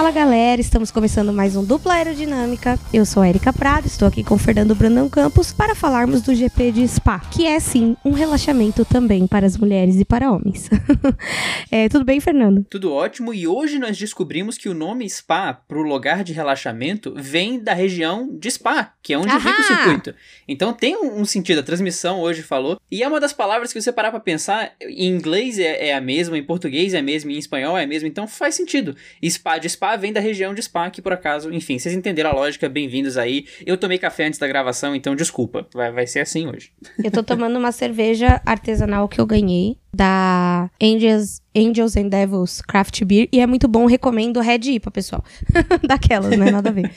Fala galera, estamos começando mais um Dupla Aerodinâmica. Eu sou a Erika Prado, estou aqui com o Fernando Brandão Campos para falarmos do GP de Spa, que é sim um relaxamento também para as mulheres e para homens. é, tudo bem, Fernando? Tudo ótimo, e hoje nós descobrimos que o nome Spa para o lugar de relaxamento vem da região de Spa, que é onde Ahá! fica o circuito. Então tem um, sentido, a transmissão hoje falou, e é uma das palavras que você parar para pensar, em inglês é, é, a mesma, em português é a mesma, em espanhol é a mesma, então faz sentido. Spa de Spa vem da região de Spa, que por acaso, enfim, vocês entenderam a lógica, bem-vindos aí. Eu tomei café antes da gravação, então desculpa, vai, vai ser assim hoje. Eu tô tomando uma cerveja artesanal que eu ganhei da Angels, Angels and Devils Craft Beer e é muito bom, recomendo Red IPA, pessoal. Daquelas, né? Nada a ver.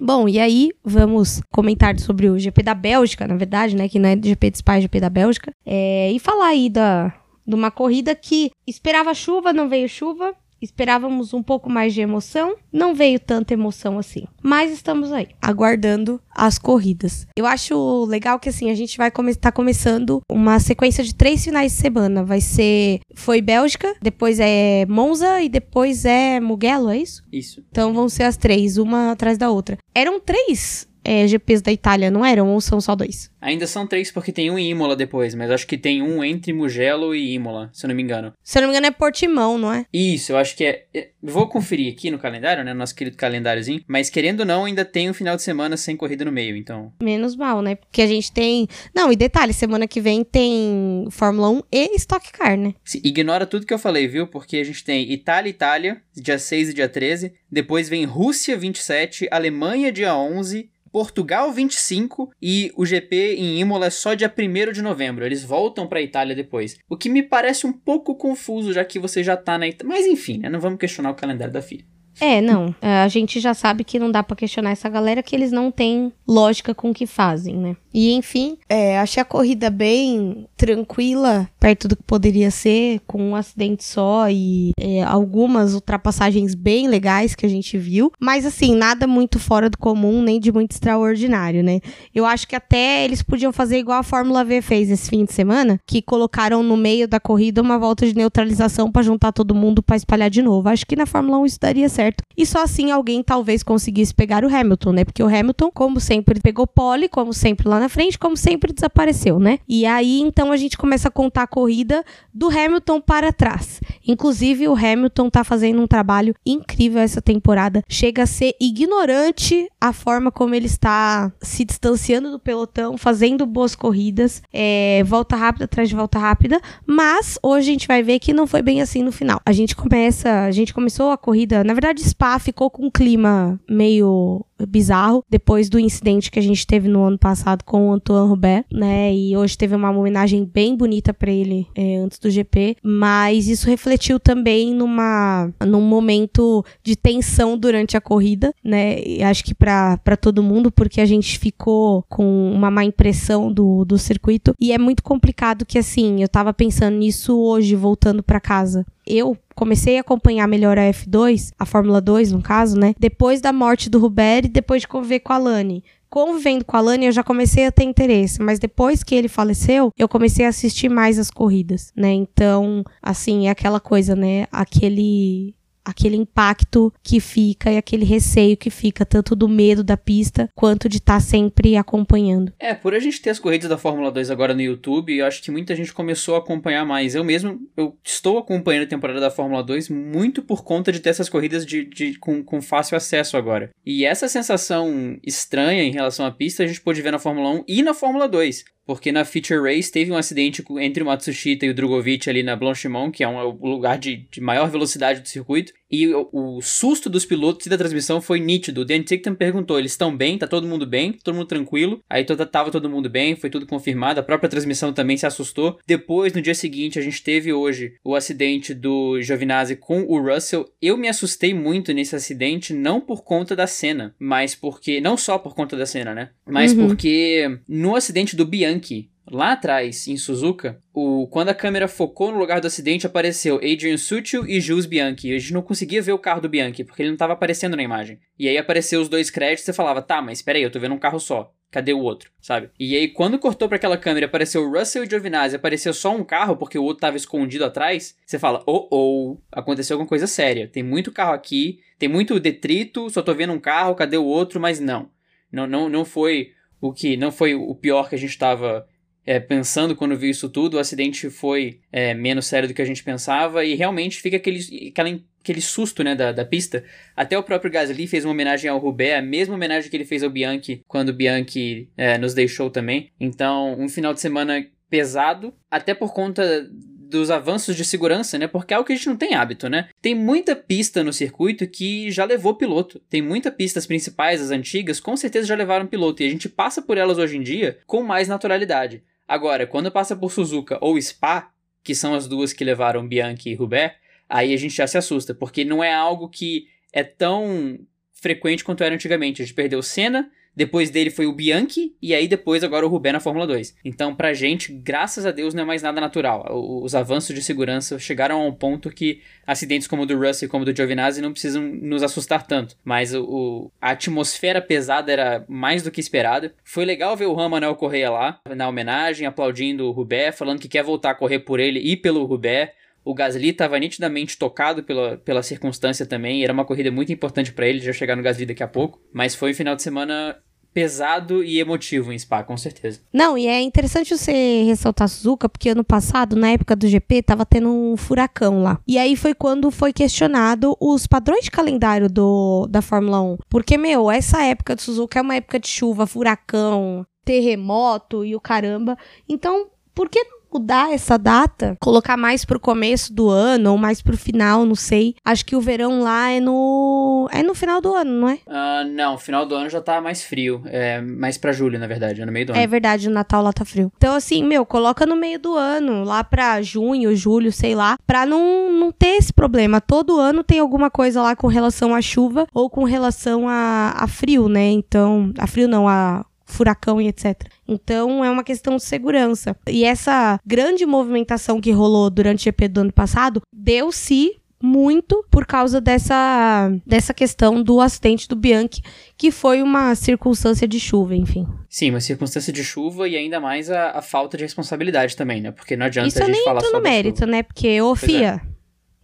Bom, e aí vamos comentar sobre o GP da Bélgica, na verdade, né? Que não é GP de Spa, é GP da Bélgica. É, e falar aí da, de uma corrida que esperava chuva, não veio chuva. Esperávamos um pouco mais de emoção, não veio tanta emoção assim. Mas estamos aí, aguardando as corridas. Eu acho legal que assim, a gente vai estar come tá começando uma sequência de três finais de semana. Vai ser. Foi Bélgica, depois é Monza e depois é Mugello, é isso? Isso. Então vão ser as três, uma atrás da outra. Eram três é, GPs da Itália, não eram? Ou são só dois? Ainda são três porque tem um em Imola depois, mas acho que tem um entre Mugello e Imola, se eu não me engano. Se eu não me engano é Portimão, não é? Isso, eu acho que é... é vou conferir aqui no calendário, né, nosso querido calendáriozinho, mas querendo ou não, ainda tem um final de semana sem corrida no meio, então... Menos mal, né? Porque a gente tem... Não, e detalhe, semana que vem tem Fórmula 1 e Stock Car, né? Se, ignora tudo que eu falei, viu? Porque a gente tem Itália, Itália, dia 6 e dia 13, depois vem Rússia 27, Alemanha dia 11, Portugal 25 e o GP em Imola é só dia 1 de novembro. Eles voltam para a Itália depois. O que me parece um pouco confuso, já que você já tá na Itália. Mas enfim, né? Não vamos questionar o calendário da filha. É, não. É, a gente já sabe que não dá para questionar essa galera que eles não têm lógica com o que fazem, né? E enfim, é, achei a corrida bem tranquila, perto do que poderia ser, com um acidente só e é, algumas ultrapassagens bem legais que a gente viu. Mas assim, nada muito fora do comum, nem de muito extraordinário, né? Eu acho que até eles podiam fazer igual a Fórmula V fez esse fim de semana, que colocaram no meio da corrida uma volta de neutralização para juntar todo mundo para espalhar de novo. Acho que na Fórmula 1 isso daria certo. E só assim alguém talvez conseguisse pegar o Hamilton, né? Porque o Hamilton, como sempre, pegou pole, como sempre lá na frente, como sempre desapareceu, né? E aí então a gente começa a contar a corrida do Hamilton para trás. Inclusive o Hamilton tá fazendo um trabalho incrível essa temporada. Chega a ser ignorante a forma como ele está se distanciando do pelotão, fazendo boas corridas, é, volta rápida atrás de volta rápida, mas hoje a gente vai ver que não foi bem assim no final. A gente começa, a gente começou a corrida, na verdade de Spa ficou com um clima meio bizarro depois do incidente que a gente teve no ano passado com o Antoine Robert, né? E hoje teve uma homenagem bem bonita para ele é, antes do GP, mas isso refletiu também numa num momento de tensão durante a corrida, né? E acho que para todo mundo, porque a gente ficou com uma má impressão do, do circuito e é muito complicado que assim, eu tava pensando nisso hoje voltando para casa. Eu comecei a acompanhar melhor a F2, a Fórmula 2 no caso, né? Depois da morte do Hubert e depois de conviver com a Lani. Convivendo com a Lani, eu já comecei a ter interesse, mas depois que ele faleceu, eu comecei a assistir mais as corridas, né? Então, assim, é aquela coisa, né? Aquele aquele impacto que fica e aquele receio que fica, tanto do medo da pista quanto de estar tá sempre acompanhando. É, por a gente ter as corridas da Fórmula 2 agora no YouTube, eu acho que muita gente começou a acompanhar mais. Eu mesmo, eu estou acompanhando a temporada da Fórmula 2 muito por conta de ter essas corridas de, de com, com fácil acesso agora. E essa sensação estranha em relação à pista a gente pôde ver na Fórmula 1 e na Fórmula 2 porque na Feature Race teve um acidente entre o Matsushita e o Drogovic ali na Blanchimont, que é um lugar de, de maior velocidade do circuito, e o, o, susto dos pilotos e da transmissão foi nítido. O Dan Tickton perguntou: eles estão bem? Tá todo mundo bem? Todo mundo tranquilo? Aí toda, tava todo mundo bem, foi tudo confirmado. A própria transmissão também se assustou. Depois, no dia seguinte, a gente teve hoje o acidente do Giovinazzi com o Russell. Eu me assustei muito nesse acidente, não por conta da cena, mas porque. Não só por conta da cena, né? Mas uhum. porque no acidente do Bianchi, lá atrás, em Suzuka, o, quando a câmera focou no lugar do acidente, apareceu Adrian Sutil e Jules Bianchi. A gente não conseguia ver o carro do Bianchi, porque ele não estava aparecendo na imagem. E aí apareceu os dois créditos e falava, tá, mas peraí, eu tô vendo um carro só. Cadê o outro, sabe? E aí, quando cortou para aquela câmera apareceu o Russell e Giovinazzi, apareceu só um carro porque o outro tava escondido atrás, você fala, oh, oh, aconteceu alguma coisa séria. Tem muito carro aqui, tem muito detrito, só tô vendo um carro, cadê o outro? Mas não. Não, não, não foi o que não foi o pior que a gente estava é, pensando quando viu isso tudo. O acidente foi é, menos sério do que a gente pensava e realmente fica aquele, aquela, aquele susto né, da, da pista. Até o próprio Gasly fez uma homenagem ao Rubé, a mesma homenagem que ele fez ao Bianchi quando o Bianchi é, nos deixou também. Então, um final de semana pesado, até por conta dos avanços de segurança, né? Porque é algo que a gente não tem hábito, né? Tem muita pista no circuito que já levou piloto. Tem muita pistas principais, as antigas, com certeza já levaram piloto. E a gente passa por elas hoje em dia com mais naturalidade. Agora, quando passa por Suzuka ou Spa, que são as duas que levaram Bianchi e Roubaix, aí a gente já se assusta, porque não é algo que é tão frequente quanto era antigamente. A gente perdeu Senna, depois dele foi o Bianchi e aí depois agora o Rubé na Fórmula 2. Então, pra gente, graças a Deus, não é mais nada natural. Os avanços de segurança chegaram a um ponto que acidentes como o do Russell e como o do Giovinazzi não precisam nos assustar tanto. Mas o, a atmosfera pesada era mais do que esperada. Foi legal ver o Ramanel Correia lá, na homenagem, aplaudindo o Rubé, falando que quer voltar a correr por ele e pelo Rubé. O Gasly estava nitidamente tocado pela, pela circunstância também. Era uma corrida muito importante para ele, já chegar no Gasly daqui a pouco. Mas foi um final de semana pesado e emotivo em Spa, com certeza. Não, e é interessante você ressaltar Suzuka, porque ano passado, na época do GP, tava tendo um furacão lá. E aí foi quando foi questionado os padrões de calendário do, da Fórmula 1. Porque, meu, essa época de Suzuka é uma época de chuva, furacão, terremoto e o caramba. Então, por que mudar essa data, colocar mais pro começo do ano ou mais pro final, não sei. Acho que o verão lá é no é no final do ano, não é? Uh, não, final do ano já tá mais frio, é mais para julho, na verdade, é no meio do ano. É verdade, o Natal lá tá frio. Então assim, meu, coloca no meio do ano, lá para junho, julho, sei lá, para não não ter esse problema. Todo ano tem alguma coisa lá com relação à chuva ou com relação a, a frio, né? Então, a frio não, a furacão e etc. Então é uma questão de segurança. E essa grande movimentação que rolou durante o GP do ano passado deu-se muito por causa dessa, dessa questão do acidente do Bianchi, que foi uma circunstância de chuva, enfim. Sim, uma circunstância de chuva e ainda mais a, a falta de responsabilidade também, né? Porque não adianta Isso a gente falar só no mérito, né? Porque, ô, pois fia,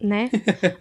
é. né?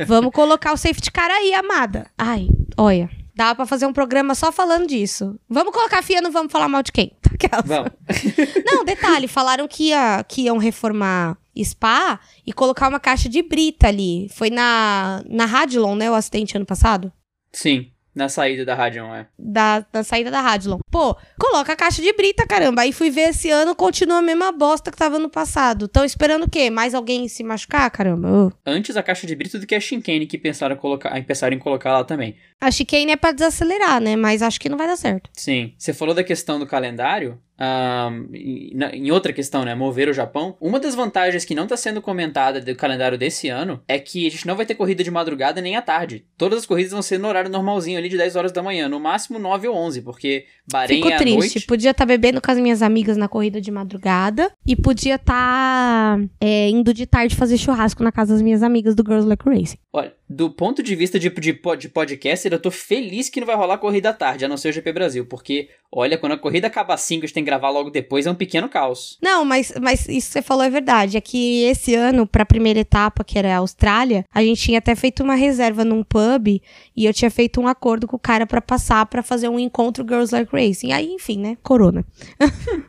Vamos colocar o safety car aí, amada. Ai, olha. Dá pra fazer um programa só falando disso. Vamos colocar a FIA, não vamos falar mal de quem? Vamos. não, detalhe, falaram que, ia, que iam reformar Spa e colocar uma caixa de brita ali. Foi na, na Radlon, né, o acidente ano passado? Sim. Na saída da Radion, é. Da, da saída da Radlon. Pô, coloca a caixa de brita, caramba. Aí fui ver esse ano, continua a mesma bosta que tava no passado. Tão esperando o quê? Mais alguém se machucar, caramba? Uh. Antes a caixa de brita do que a chicane que pensaram, colocar, pensaram em colocar lá também. A chicane é pra desacelerar, né? Mas acho que não vai dar certo. Sim. Você falou da questão do calendário. Um, em outra questão, né? Mover o Japão. Uma das vantagens que não está sendo comentada do calendário desse ano é que a gente não vai ter corrida de madrugada nem à tarde. Todas as corridas vão ser no horário normalzinho ali de 10 horas da manhã, no máximo 9 ou 11, porque Bahrein Fico é triste. Noite. Podia estar tá bebendo com as minhas amigas na corrida de madrugada e podia estar tá, é, indo de tarde fazer churrasco na casa das minhas amigas do Girls Like Racing. Olha, do ponto de vista de, de, de podcaster, eu tô feliz que não vai rolar corrida à tarde, a não ser o GP Brasil, porque, olha, quando a corrida acaba às 5 a gente tem que gravar logo depois, é um pequeno caos. Não, mas, mas isso que você falou é verdade. É que esse ano, pra primeira etapa, que era a Austrália, a gente tinha até feito uma reserva num pub e eu tinha feito um acordo com o cara para passar para fazer um encontro Girls Like Racing. Aí, enfim, né? Corona.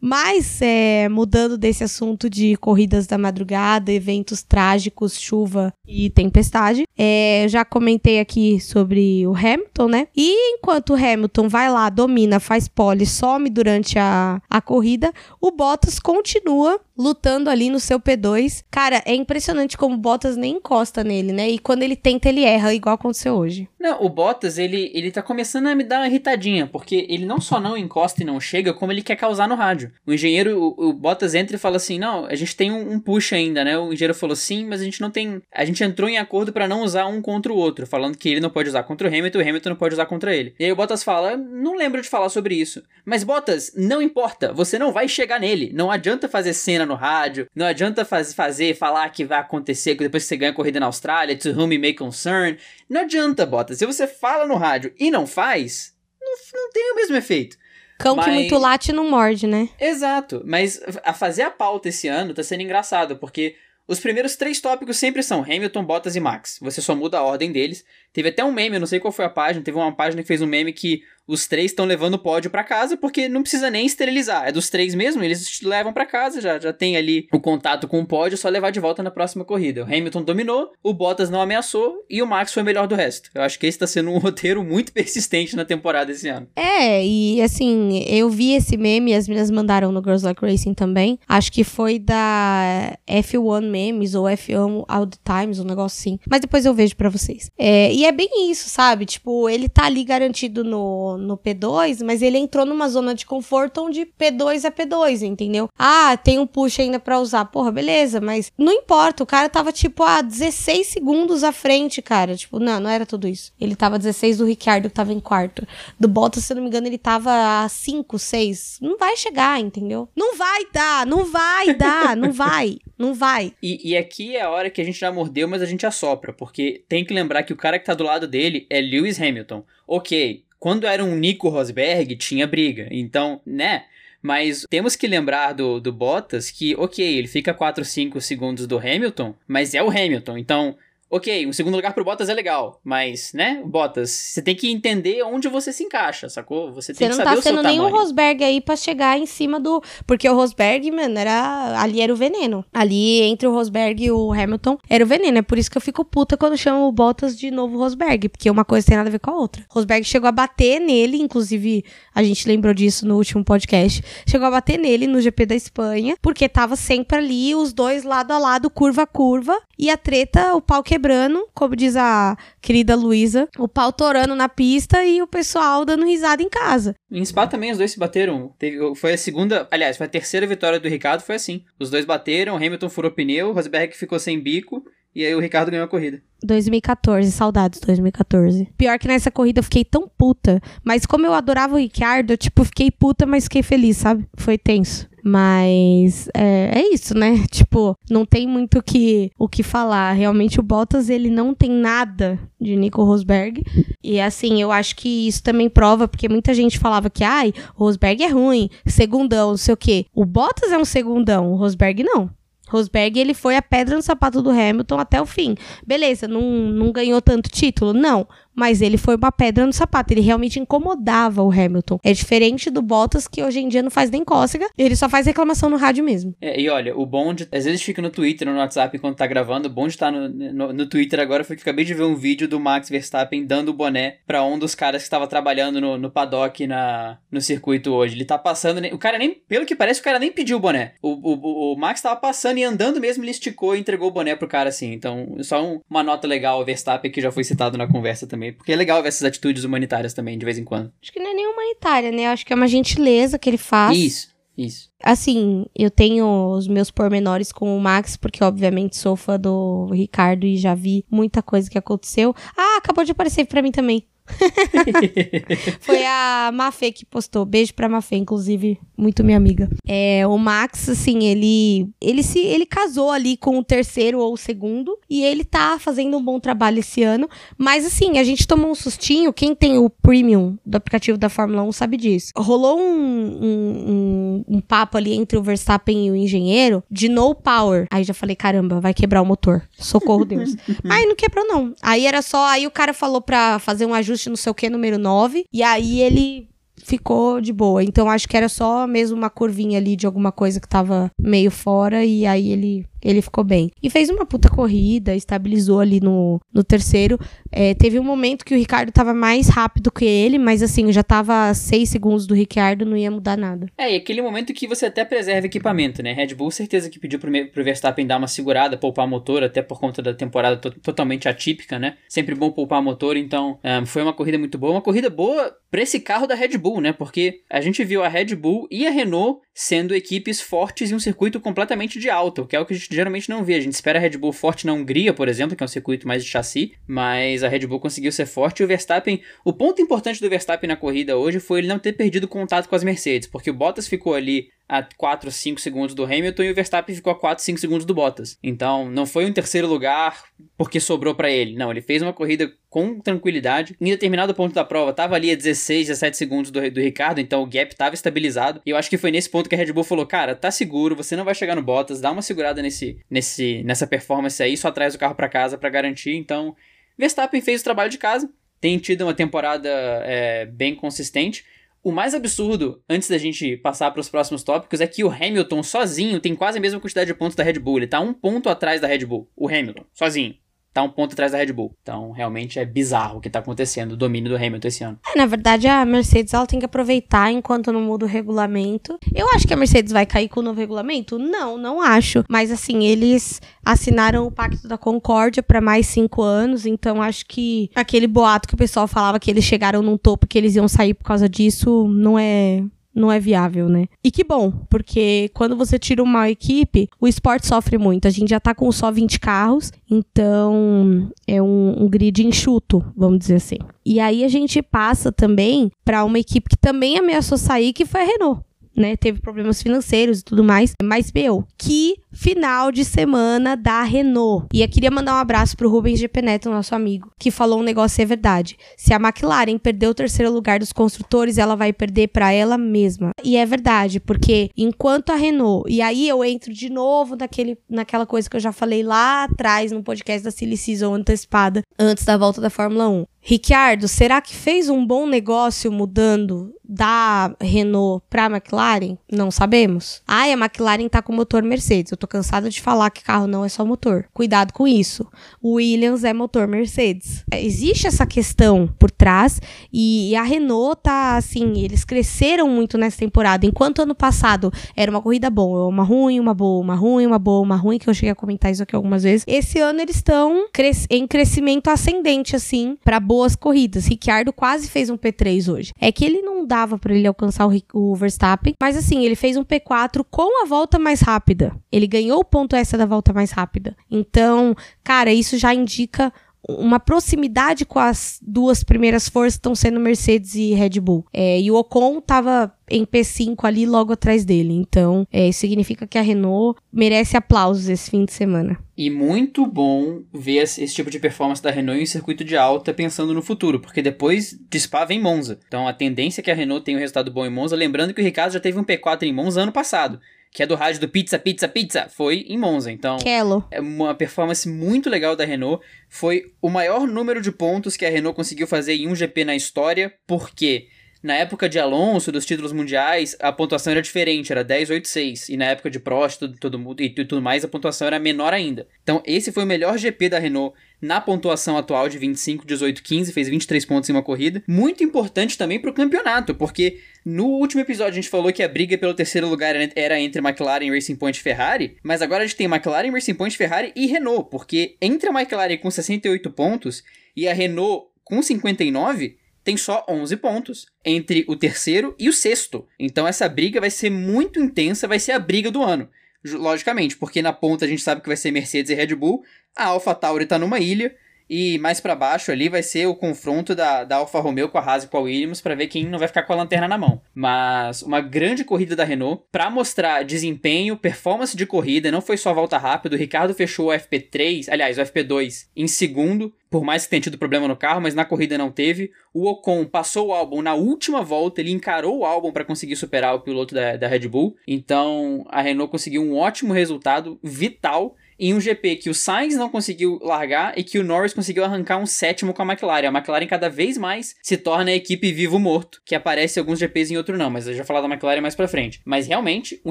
Mas, é, mudando desse assunto de corridas da madrugada, eventos trágicos, chuva e tempestade, é, já comentei aqui sobre o Hamilton, né? E enquanto o Hamilton vai lá, domina, faz pole, some durante a, a corrida, o Bottas continua lutando ali no seu P2. Cara, é impressionante como o Bottas nem encosta nele, né? E quando ele tenta, ele erra, igual aconteceu hoje. Não, o Bottas, ele, ele tá começando a me dar uma irritadinha, porque ele não só não encosta e não chega, como ele quer causar no rádio. O engenheiro, o, o Bottas entra e fala assim: não, a gente tem um, um, push ainda, né? O engenheiro falou sim, mas a gente não tem. A gente entrou em acordo para não usar um contra o outro, falando que ele não pode usar contra o Hamilton, o Hamilton não pode usar contra ele. E aí o Bottas fala: não lembro de falar sobre isso. Mas Bottas, não importa, você não vai chegar nele. Não adianta fazer cena no rádio, não adianta faz, fazer, falar que vai acontecer depois que você ganha a corrida na Austrália, to whom it may concern. Não adianta, Bottas. Se você fala no rádio e não faz, não, não tem o mesmo efeito. Cão mas... que muito late não morde, né? Exato. Mas a fazer a pauta esse ano tá sendo engraçado, porque os primeiros três tópicos sempre são Hamilton, Bottas e Max. Você só muda a ordem deles. Teve até um meme, não sei qual foi a página, teve uma página que fez um meme que os três estão levando o pódio para casa porque não precisa nem esterilizar. É dos três mesmo, eles levam para casa, já, já tem ali o contato com o pódio, é só levar de volta na próxima corrida. O Hamilton dominou, o Bottas não ameaçou e o Max foi melhor do resto. Eu acho que esse tá sendo um roteiro muito persistente na temporada esse ano. É, e assim, eu vi esse meme, as meninas mandaram no Girls Like Racing também. Acho que foi da F1 Memes ou F1 All the Times, um negócio assim. Mas depois eu vejo para vocês. É, e é bem isso, sabe? Tipo, ele tá ali garantido no, no P2, mas ele entrou numa zona de conforto onde P2 é P2, entendeu? Ah, tem um push ainda para usar. Porra, beleza, mas não importa. O cara tava, tipo, a 16 segundos à frente, cara. Tipo, não, não era tudo isso. Ele tava 16 do Ricardo, que tava em quarto. Do Bottas, se eu não me engano, ele tava a 5, 6. Não vai chegar, entendeu? Não vai dar, não vai dar, não vai, não vai. E, e aqui é a hora que a gente já mordeu, mas a gente assopra, porque tem que lembrar que o cara que tá do lado dele é Lewis Hamilton. Ok, quando era um Nico Rosberg, tinha briga. Então, né? Mas temos que lembrar do, do Bottas que, ok, ele fica 4, 5 segundos do Hamilton, mas é o Hamilton. Então, ok, um segundo lugar pro Bottas é legal, mas, né, Bottas, você tem que entender onde você se encaixa, sacou? Você tem você que saber tá o seu tamanho. Você não tá sendo nenhum Rosberg aí pra chegar em cima do... Porque o Rosberg, mano, era... ali era o veneno. Ali, entre o Rosberg e o Hamilton, era o veneno. É por isso que eu fico puta quando chamam o Bottas de novo Rosberg, porque uma coisa tem nada a ver com a outra. Rosberg chegou a bater nele, inclusive, a gente lembrou disso no último podcast, chegou a bater nele no GP da Espanha, porque tava sempre ali, os dois lado a lado, curva a curva, e a treta, o pau quebrando, como diz a querida Luísa, o pau torando na pista e o pessoal dando risada em casa. Em Spa também os dois se bateram. Teve, foi a segunda, aliás, foi a terceira vitória do Ricardo, foi assim. Os dois bateram, Hamilton furou pneu, Rosberg ficou sem bico. E aí o Ricardo ganhou a corrida. 2014, saudades 2014. Pior que nessa corrida eu fiquei tão puta. Mas como eu adorava o Ricardo, eu, tipo, fiquei puta, mas fiquei feliz, sabe? Foi tenso. Mas é, é, isso, né? Tipo, não tem muito que, o que falar. Realmente o Bottas, ele não tem nada de Nico Rosberg. E assim, eu acho que isso também prova, porque muita gente falava que, ai, Rosberg é ruim, segundão, não sei o quê. O Bottas é um segundão, o Rosberg não. Rosberg, ele foi a pedra no sapato do Hamilton até o fim. Beleza, não, não ganhou tanto título? Não mas ele foi uma pedra no sapato. Ele realmente incomodava o Hamilton. É diferente do Bottas, que hoje em dia não faz nem cócega, ele só faz reclamação no rádio mesmo. É, e olha, o bom de. Às vezes fica no Twitter, no WhatsApp enquanto tá gravando. O de estar no, no, no, Twitter agora foi que acabei de ver um vídeo do Max Verstappen dando o boné pra um dos caras que estava trabalhando no, no paddock na, no circuito hoje. Ele tá passando. O cara nem. Pelo que parece, o cara nem pediu o boné. O, o, o Max tava passando e andando mesmo, ele esticou e entregou o boné pro cara assim. Então, só um, uma nota legal, o Verstappen, que já foi citado na conversa também Porque é legal ver essas atitudes humanitárias também, de vez em quando. Acho que não é nem humanitária, né? Acho que é uma gentileza que ele faz. Isso, isso. Assim, eu tenho os meus pormenores com o Max, porque obviamente sou fã do Ricardo e já vi muita coisa que aconteceu. Ah, acabou de aparecer para mim também. Foi a Mafê que postou. Beijo pra Mafê, inclusive, muito minha amiga. É, o Max, assim, ele ele se ele casou ali com o terceiro ou o segundo e ele tá fazendo um bom trabalho esse ano, mas assim, a gente tomou um sustinho, quem tem o premium do aplicativo da Fórmula 1 sabe disso. Rolou um, um, um, um papo ali entre o Verstappen e o engenheiro de no power. Aí já falei, caramba, vai quebrar o motor. Socorro Deus. aí não quebrou não. Aí era só, aí o cara falou pra fazer um ajuste ajuste não sei o que, número 9. E aí ele ficou de boa. Então acho que era só mesmo uma curvinha ali de alguma coisa que tava meio fora e aí ele ele ficou bem. E fez uma puta corrida, estabilizou ali no, no terceiro. É, teve um momento que o Ricardo tava mais rápido que ele, mas assim, já tava 6 segundos do Ricardo, não ia mudar nada. É, e aquele momento que você até preserva equipamento, né? Red Bull, certeza que pediu pro, pro Verstappen dar uma segurada, poupar motor, até por conta da temporada to totalmente atípica, né? Sempre bom poupar motor, então um, foi uma corrida muito boa. Uma corrida boa pra esse carro da Red Bull, né? Porque a gente viu a Red Bull e a Renault sendo equipes fortes em um circuito completamente de alta, que é o que a gente geralmente não vê. A gente espera a Red Bull forte na Hungria, por exemplo, que é um circuito mais de chassi, mas a Red Bull conseguiu ser forte e o Verstappen. O ponto importante do Verstappen na corrida hoje foi ele não ter perdido contato com as Mercedes, porque o Bottas ficou ali a 4, 5 segundos do Hamilton e o Verstappen ficou a 4, 5 segundos do Bottas. Então, não foi um terceiro lugar porque sobrou para ele. Não, ele fez uma corrida com tranquilidade. Em determinado ponto da prova, tava ali a 16, 17 segundos do, do Ricardo, então o gap tava estabilizado. E eu acho que foi nesse ponto que a Red Bull falou: "Cara, tá seguro, você não vai chegar no Bottas, dá uma segurada nesse nesse nessa performance aí, só traz o carro para casa para garantir". Então, Verstappen fez o trabalho de casa, tem tido uma temporada é, bem consistente. O mais absurdo, antes da gente passar para os próximos tópicos, é que o Hamilton sozinho tem quase a mesma quantidade de pontos da Red Bull. Ele tá um ponto atrás da Red Bull. O Hamilton, sozinho tá um ponto atrás da Red Bull. Então, realmente é bizarro o que tá acontecendo, o domínio do Hamilton esse ano. É, na verdade, a Mercedes ela tem que aproveitar enquanto não muda o regulamento. Eu acho que a Mercedes vai cair com o novo regulamento? Não, não acho. Mas assim, eles assinaram o Pacto da Concórdia para mais cinco anos, então acho que aquele boato que o pessoal falava que eles chegaram num topo que eles iam sair por causa disso não é não é viável, né? E que bom, porque quando você tira uma equipe, o esporte sofre muito. A gente já tá com só 20 carros, então é um, um grid enxuto, vamos dizer assim. E aí a gente passa também para uma equipe que também ameaçou sair, que foi a Renault né? Teve problemas financeiros e tudo mais. Mas, meu, que final de semana da Renault. E eu queria mandar um abraço pro Rubens GP Neto, nosso amigo, que falou um negócio e é verdade. Se a McLaren perder o terceiro lugar dos construtores, ela vai perder para ela mesma. E é verdade, porque enquanto a Renault, e aí eu entro de novo naquele, naquela coisa que eu já falei lá atrás no podcast da Silly Season antecipada, antes da volta da Fórmula 1. Ricciardo, será que fez um bom negócio mudando da Renault para a McLaren? Não sabemos. Ai, a McLaren tá com motor Mercedes. Eu tô cansada de falar que carro não é só motor. Cuidado com isso. O Williams é motor Mercedes. Existe essa questão por trás e a Renault tá assim, eles cresceram muito nessa temporada. Enquanto ano passado era uma corrida boa, uma ruim, uma boa, uma ruim, uma boa, uma ruim, que eu cheguei a comentar isso aqui algumas vezes. Esse ano eles estão em crescimento ascendente assim para boa boas corridas. Ricciardo quase fez um P3 hoje. É que ele não dava para ele alcançar o, o, Verstappen, mas assim, ele fez um P4 com a volta mais rápida. Ele ganhou o ponto essa da volta mais rápida. Então, cara, isso já indica uma proximidade com as duas primeiras forças estão sendo Mercedes e Red Bull. É, e o Ocon estava em P5 ali logo atrás dele. Então, é, isso significa que a Renault merece aplausos esse fim de semana. E muito bom ver esse tipo de performance da Renault em um circuito de alta pensando no futuro, porque depois de Spa vem Monza. Então a tendência é que a Renault tenha um resultado bom em Monza, lembrando que o Ricardo já teve um P4 em Monza ano passado que é do rádio do Pizza, Pizza, Pizza, foi em Monza. Então, Quello. é uma performance muito legal da Renault. Foi o maior número de pontos que a Renault conseguiu fazer em um GP na história, porque na época de Alonso, dos títulos mundiais, a pontuação era diferente, era 10, 8, 6. E na época de Prost tudo, todo, e tudo mais, a pontuação era menor ainda. Então, esse foi o melhor GP da Renault na pontuação atual de 25, 18, 15, fez 23 pontos em uma corrida. Muito importante também para o campeonato, porque no último episódio a gente falou que a briga pelo terceiro lugar era entre McLaren, Racing Point e Ferrari, mas agora a gente tem McLaren, Racing Point, Ferrari e Renault, porque entre a McLaren com 68 pontos e a Renault com 59, tem só 11 pontos entre o terceiro e o sexto. Então essa briga vai ser muito intensa, vai ser a briga do ano. Logicamente, porque na ponta a gente sabe que vai ser Mercedes e Red Bull, a AlphaTauri tá numa ilha, e mais para baixo ali vai ser o confronto da, da Alfa Romeo com a Haas e com a Williams para ver quem não vai ficar com a lanterna na mão. Mas uma grande corrida da Renault para mostrar desempenho, performance de corrida, não foi só volta rápida. O Ricardo fechou o FP3, aliás, o FP2 em segundo, por mais que tenha tido problema no carro, mas na corrida não teve. O Ocon passou o álbum na última volta, ele encarou o álbum para conseguir superar o piloto da, da Red Bull. Então a Renault conseguiu um ótimo resultado, vital em um GP que o Sainz não conseguiu largar e que o Norris conseguiu arrancar um sétimo com a McLaren. A McLaren cada vez mais se torna a equipe vivo-morto, que aparece em alguns GPs em outro não, mas eu já falar da McLaren mais pra frente. Mas realmente, um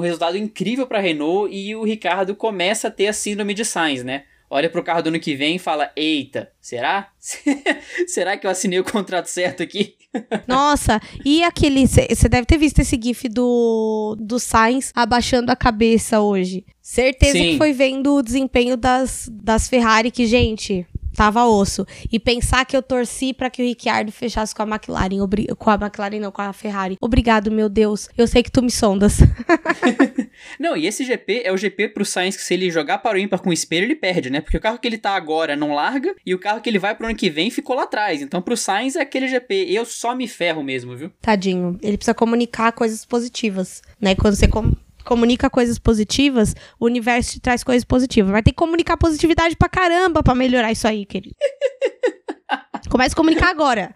resultado incrível para Renault e o Ricardo começa a ter a síndrome de Sainz, né? Olha pro carro do ano que vem e fala: Eita, será? será que eu assinei o contrato certo aqui? Nossa, e aquele. Você deve ter visto esse GIF do, do Sainz abaixando a cabeça hoje. Certeza Sim. que foi vendo o desempenho das, das Ferrari, que, gente, Tava osso. E pensar que eu torci para que o Ricciardo fechasse com a McLaren. Com a McLaren, não, com a Ferrari. Obrigado, meu Deus. Eu sei que tu me sondas. não, e esse GP é o GP pro Sainz que se ele jogar para o ímpar com o espelho, ele perde, né? Porque o carro que ele tá agora não larga e o carro que ele vai pro ano que vem ficou lá atrás. Então pro Sainz é aquele GP. Eu só me ferro mesmo, viu? Tadinho. Ele precisa comunicar coisas positivas, né? Quando você com comunica coisas positivas, o universo te traz coisas positivas. Vai ter que comunicar positividade pra caramba pra melhorar isso aí, querido. Comece a comunicar agora.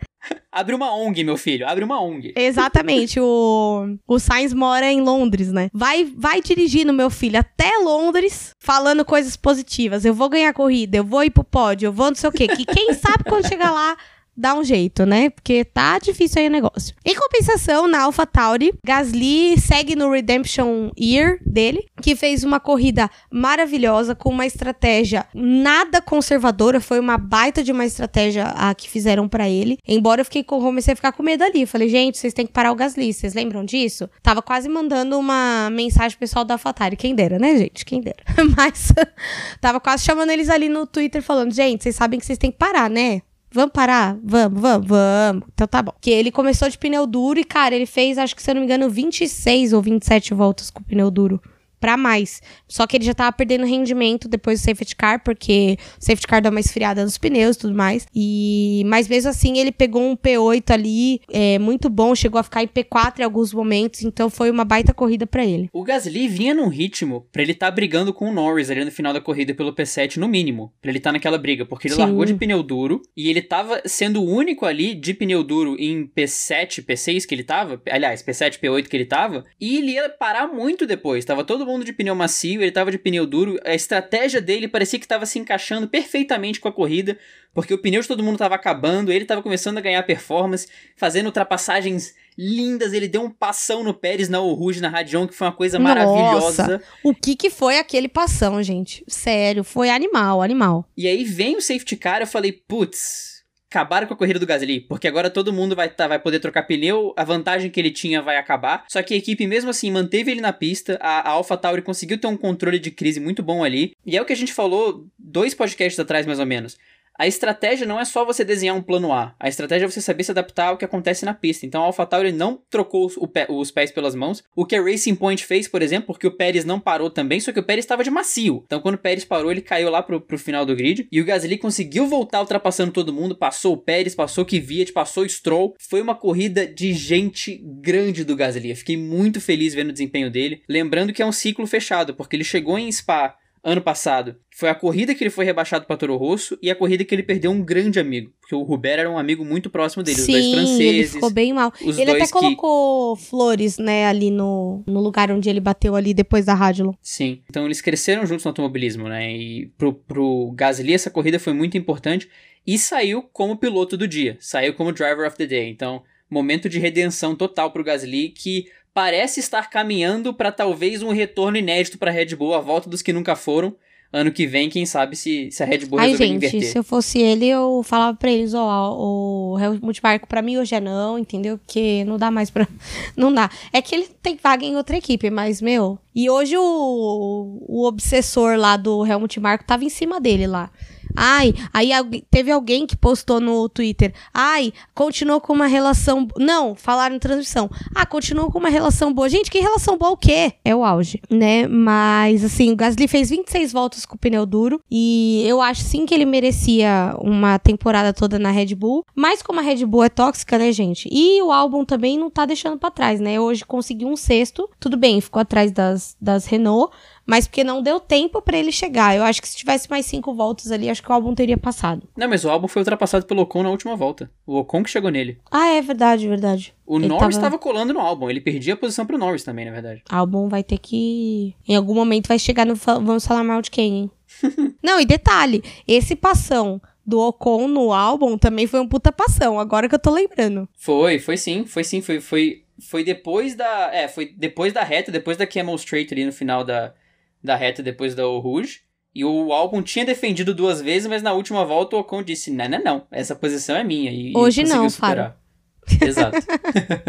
Abre uma ONG, meu filho. Abre uma ONG. Exatamente. o, o Sainz mora em Londres, né? Vai, vai dirigindo, meu filho, até Londres, falando coisas positivas. Eu vou ganhar corrida, eu vou ir pro pódio, eu vou não sei o quê. Que quem sabe quando chegar lá dá um jeito, né? Porque tá difícil aí o negócio. Em compensação, na AlphaTauri, Gasly segue no Redemption Year dele, que fez uma corrida maravilhosa com uma estratégia nada conservadora, foi uma baita de uma estratégia a que fizeram para ele. Embora eu fiquei comecei a ficar com medo ali, falei, gente, vocês têm que parar o Gasly, vocês lembram disso? Tava quase mandando uma mensagem pessoal da AlphaTauri, quem dera, né, gente? Quem dera. Mas tava quase chamando eles ali no Twitter falando, gente, vocês sabem que vocês têm que parar, né? Vamos parar? Vamos, vamos, vamos. Então tá bom. Que ele começou de pneu duro e, cara, ele fez, acho que se eu não me engano, 26 ou 27 voltas com pneu duro para mais. Só que ele já tava perdendo rendimento depois do safety car, porque o safety car dá uma esfriada nos pneus e tudo mais. E mas mesmo assim ele pegou um P8 ali, é, muito bom, chegou a ficar em P4 em alguns momentos, então foi uma baita corrida para ele. O Gasly vinha num ritmo para ele estar tá brigando com o Norris ali no final da corrida pelo P7 no mínimo, para ele estar tá naquela briga, porque ele Sim. largou de pneu duro e ele tava sendo o único ali de pneu duro em P7, P6 que ele tava, aliás, P7, P8 que ele tava, e ele ia parar muito depois, tava todo mundo mundo de pneu macio, ele estava de pneu duro. A estratégia dele parecia que estava se encaixando perfeitamente com a corrida, porque o pneu de todo mundo estava acabando, ele estava começando a ganhar performance, fazendo ultrapassagens lindas. Ele deu um passão no Pérez na Rouge, na Radion, que foi uma coisa Nossa, maravilhosa. O que que foi aquele passão, gente? Sério, foi animal, animal. E aí vem o safety car, eu falei, putz, acabaram com a corrida do Gasly, porque agora todo mundo vai, tá, vai poder trocar pneu, a vantagem que ele tinha vai acabar. Só que a equipe, mesmo assim, manteve ele na pista, a, a AlphaTauri conseguiu ter um controle de crise muito bom ali. E é o que a gente falou dois podcasts atrás, mais ou menos. A estratégia não é só você desenhar um plano A. A estratégia é você saber se adaptar ao que acontece na pista. Então a AlphaTauri não trocou pé, os pés pelas mãos. O que a Racing Point fez, por exemplo, porque o Pérez não parou também, só que o Pérez estava de macio. Então quando o Pérez parou, ele caiu lá pro, pro final do grid. E o Gasly conseguiu voltar ultrapassando todo mundo. Passou o Pérez, passou o Kvyat, passou o Stroll. Foi uma corrida de gente grande do Gasly. Eu fiquei muito feliz vendo o desempenho dele. Lembrando que é um ciclo fechado, porque ele chegou em Spa ano passado. Foi a corrida que ele foi rebaixado para Toro Rosso e a corrida que ele perdeu um grande amigo. Porque o Rubert era um amigo muito próximo dele, Sim, os dois franceses. Ele ficou bem mal. ele até que... colocou flores, né, ali no, no lugar onde ele bateu ali depois da Radulon. Sim. Então eles cresceram juntos no automobilismo, né? E pro, pro Gasly essa corrida foi muito importante. E saiu como piloto do dia. Saiu como driver of the day. Então, momento de redenção total pro Gasly que parece estar caminhando para talvez um retorno inédito para Red Bull, a volta dos que nunca foram. Ano que vem, quem sabe se, se a Red Bull Ai, resolver gente, inverter. se eu fosse ele, eu falava pra eles, ó, o multimarco pra mim hoje é não, entendeu? Porque não dá mais pra... Não dá. É que ele tem vaga em outra equipe, mas, meu... E hoje o, o obsessor lá do Helmut Marko tava em cima dele lá. Ai, aí teve alguém que postou no Twitter. Ai, continuou com uma relação. Não, falaram em transmissão. Ah, continuou com uma relação boa. Gente, que relação boa o quê? É o auge, né? Mas, assim, o Gasly fez 26 voltas com o pneu duro. E eu acho sim que ele merecia uma temporada toda na Red Bull. Mas como a Red Bull é tóxica, né, gente? E o álbum também não tá deixando para trás, né? Hoje conseguiu um sexto. Tudo bem, ficou atrás das, das Renault mas porque não deu tempo para ele chegar. Eu acho que se tivesse mais cinco voltas ali, acho que o álbum teria passado. Não, mas o álbum foi ultrapassado pelo Ocon na última volta. O Ocon que chegou nele. Ah, é verdade, verdade. O ele Norris estava tava... colando no álbum, ele perdia a posição pro Norris também, na verdade. O álbum vai ter que. Em algum momento vai chegar no. Vamos falar mal de quem, hein? não, e detalhe: esse passão do Ocon no álbum também foi um puta passão, agora que eu tô lembrando. Foi, foi sim, foi sim, foi, foi, foi depois da. É, foi depois da reta, depois da Camel Straight ali no final da, da reta depois da Rouge. E o álbum tinha defendido duas vezes, mas na última volta o Ocon disse: Não, não, não, essa posição é minha. E, Hoje e não, Faro. Exato.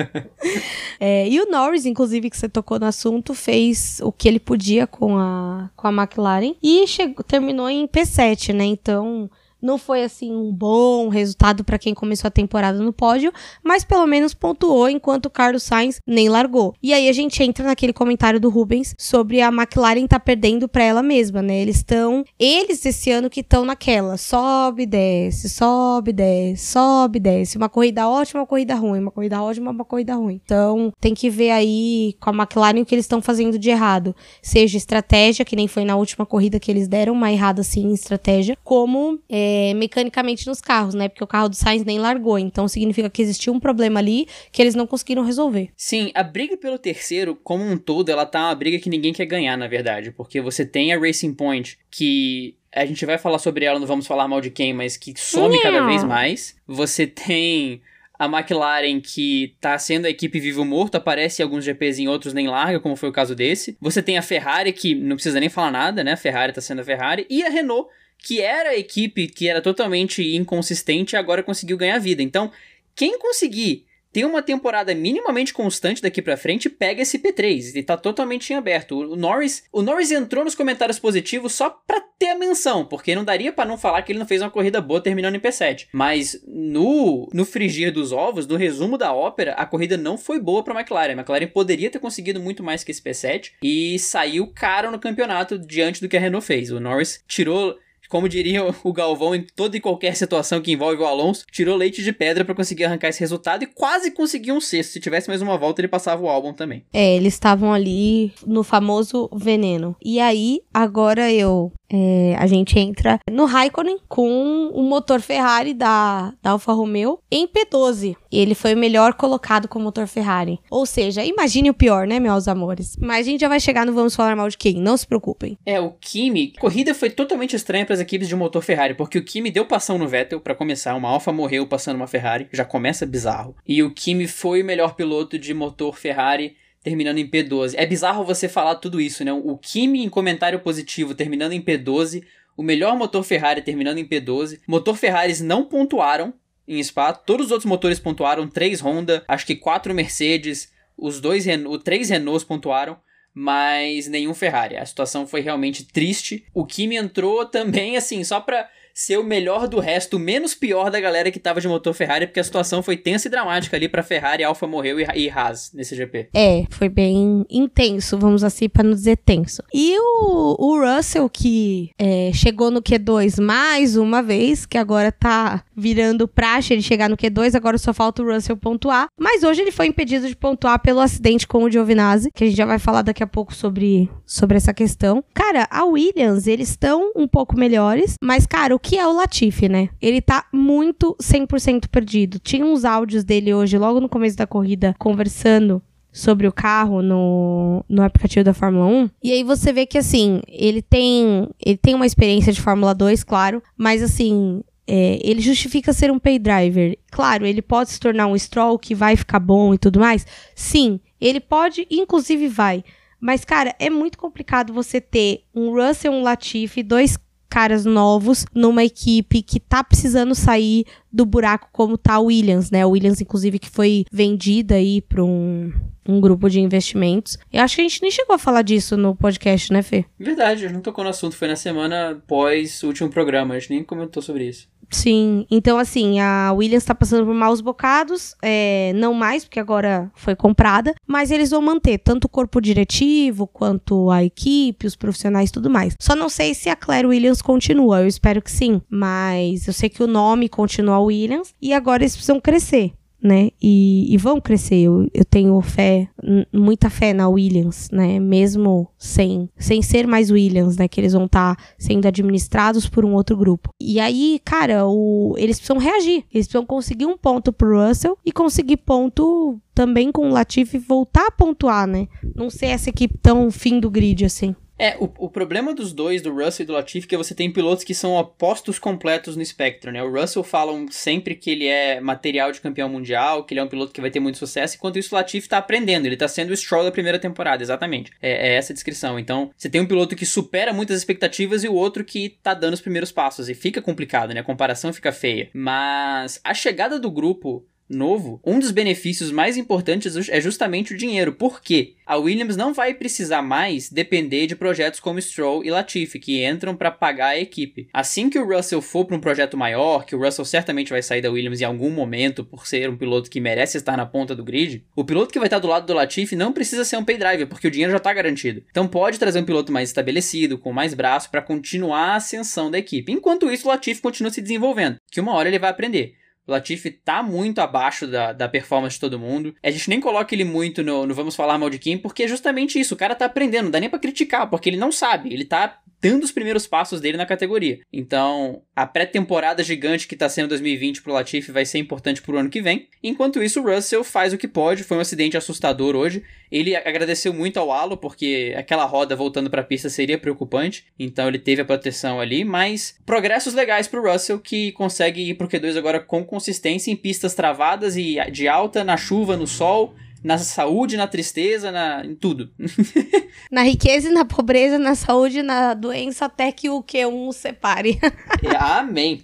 é, e o Norris, inclusive, que você tocou no assunto, fez o que ele podia com a, com a McLaren e chegou, terminou em P7, né? Então, Não foi assim um bom resultado para quem começou a temporada no pódio, mas pelo menos pontuou enquanto Carlos Sainz nem largou. E aí a gente entra naquele comentário do Rubens sobre a McLaren tá perdendo para ela mesma, né? Eles estão eles esse ano que estão naquela, sobe, desce, sobe, desce, sobe, desce, uma corrida ótima, uma corrida ruim, uma corrida ótima, uma corrida ruim. Então, tem que ver aí com a McLaren o que eles estão fazendo de errado, seja estratégia, que nem foi na última corrida que eles deram uma errada assim em estratégia, como é, mecanicamente nos carros, né? Porque o carro do Sainz nem largou, então significa que existiu um problema ali que eles não conseguiram resolver. Sim, a briga pelo terceiro, como um todo, ela tá uma briga que ninguém quer ganhar, na verdade, porque você tem a Racing Point, que a gente vai falar sobre ela, não vamos falar mal de quem, mas que some cada vez mais. Você tem a McLaren, que tá sendo a equipe vivo morto, aparece em alguns GPs em outros nem larga, como foi o caso desse. Você tem a Ferrari, que não precisa nem falar nada, né? A Ferrari tá sendo a Ferrari. E a Renault, que era a equipe que era totalmente inconsistente e agora conseguiu ganhar vida. Então, quem conseguir tem uma temporada minimamente constante daqui para frente, pega esse P3 e tá totalmente em aberto. O Norris, o Norris entrou nos comentários positivos só para ter a menção, porque não daria para não falar que ele não fez uma corrida boa terminando em P7. Mas no no frigir dos ovos, no resumo da ópera, a corrida não foi boa para McLaren. A McLaren poderia ter conseguido muito mais que esse P7 e saiu caro no campeonato diante do que a Renault fez. O Norris tirou como diria o Galvão, em toda e qualquer situação que envolve o Alonso, tirou leite de pedra para conseguir arrancar esse resultado e quase conseguiu um sexto. Se tivesse mais uma volta, ele passava o álbum também. É, eles estavam ali no famoso veneno. E aí, agora eu é, a gente entra no Raikkonen com o motor Ferrari da, da Alfa Romeo em P12. Ele foi o melhor colocado com o motor Ferrari. Ou seja, imagine o pior, né, meus amores? Mas a gente já vai chegar no Vamos Falar Mal de Quem, não se preocupem. É, o Kimi, a corrida foi totalmente estranha para as equipes de motor Ferrari, porque o Kimi deu passão no Vettel para começar, uma Alfa morreu passando uma Ferrari, já começa bizarro. E o Kimi foi o melhor piloto de motor Ferrari terminando em P12. É bizarro você falar tudo isso, né? O Kimi em comentário positivo terminando em P12, o melhor motor Ferrari terminando em P12. Motor Ferraris não pontuaram em Spa, todos os outros motores pontuaram, três Honda, acho que quatro Mercedes, os dois, Renault, três Renaults pontuaram mas nenhum Ferrari. A situação foi realmente triste. O Kimi entrou também, assim, só pra ser o melhor do resto, menos pior da galera que tava de motor Ferrari, porque a situação foi tensa e dramática ali pra Ferrari, Alfa morreu e, e Haas nesse GP. É, foi bem intenso, vamos assim, pra não dizer tenso. E o, o Russell, que é, chegou no Q2 mais uma vez, que agora tá virando praxe ele chegar no Q2, agora só falta o Russell pontuar. Mas hoje ele foi impedido de pontuar pelo acidente com o Giovinazzi, que a gente já vai falar daqui a pouco sobre, sobre essa questão. Cara, a Williams, eles estão um pouco melhores, mas, cara, o que é o Latifi, né? Ele tá muito 100% perdido. Tinha uns áudios dele hoje, logo no começo da corrida, conversando sobre o carro no, no aplicativo da Fórmula 1. E aí você vê que assim, ele tem ele tem uma experiência de Fórmula 2, claro, mas assim, é, ele justifica ser um pay driver. Claro, ele pode se tornar um Stroll que vai ficar bom e tudo mais. Sim, ele pode, inclusive vai. Mas, cara, é muito complicado você ter um Russell, um Latifi, dois caras novos numa equipe que tá precisando sair do buraco como tá o Williams, né? O Williams, inclusive, que foi vendida aí para um, um grupo de investimentos. Eu acho que a gente nem chegou a falar disso no podcast, né, Fê? Verdade, não tocou no assunto. Foi na semana pós o último programa. A gente nem comentou sobre isso. Sim, então assim, a Williams está passando por maus bocados, é, não mais, porque agora foi comprada, mas eles vão manter tanto o corpo diretivo, quanto a equipe, os profissionais e tudo mais. Só não sei se a Claire Williams continua, eu espero que sim, mas eu sei que o nome continua Williams e agora eles precisam crescer né? E, e, vão crescer. Eu, eu tenho fé, muita fé na Williams, né? Mesmo sem, sem ser mais Williams, né? Que eles vão estar tá sendo administrados por um outro grupo. E aí, cara, o, eles precisam reagir. Eles precisam conseguir um ponto pro Russell e conseguir ponto também com o Latifi voltar a pontuar, né? Não ser essa equipe tão fim do grid assim. É, o, o problema dos dois, do Russell e do Latifi, é que você tem pilotos que são opostos completos no espectro, né? O Russell falam sempre que ele é material de campeão mundial, que ele é um piloto que vai ter muito sucesso, enquanto isso o Latifi tá aprendendo, ele tá sendo o Stroll da primeira temporada, exatamente. É, é, essa a descrição. Então, você tem um piloto que supera muitas expectativas e o outro que tá dando os primeiros passos, e fica complicado, né? A comparação fica feia. Mas a chegada do grupo novo, um dos benefícios mais importantes é justamente o dinheiro. Por quê? A Williams não vai precisar mais depender de projetos como Stroll e Latifi, que entram para pagar a equipe. Assim que o Russell for para um projeto maior, que o Russell certamente vai sair da Williams em algum momento por ser um piloto que merece estar na ponta do grid, o piloto que vai estar do lado do Latifi não precisa ser um pay driver, porque o dinheiro já está garantido. Então pode trazer um piloto mais estabelecido, com mais braço, para continuar a ascensão da equipe. Enquanto isso, o Latifi continua se desenvolvendo, que uma hora ele vai aprender. O Latifi tá muito abaixo da, da performance de todo mundo. A gente nem coloca ele muito no, no Vamos Falar Mal de Kim, porque é justamente isso. O cara tá aprendendo, não dá nem pra criticar, porque ele não sabe. Ele tá dando os primeiros passos dele na categoria. Então, a pré-temporada gigante que está sendo 2020 pro Latifi vai ser importante pro ano que vem. Enquanto isso, o Russell faz o que pode. Foi um acidente assustador hoje. Ele agradeceu muito ao Halo, porque aquela roda voltando para a pista seria preocupante. Então, ele teve a proteção ali. Mas, progressos legais pro Russell, que consegue ir pro Q2 agora com consistência em pistas travadas e de alta, na chuva, no sol na saúde, na tristeza, na, em tudo. na riqueza e na pobreza, na saúde e na doença, até que o que um separe. É, amém.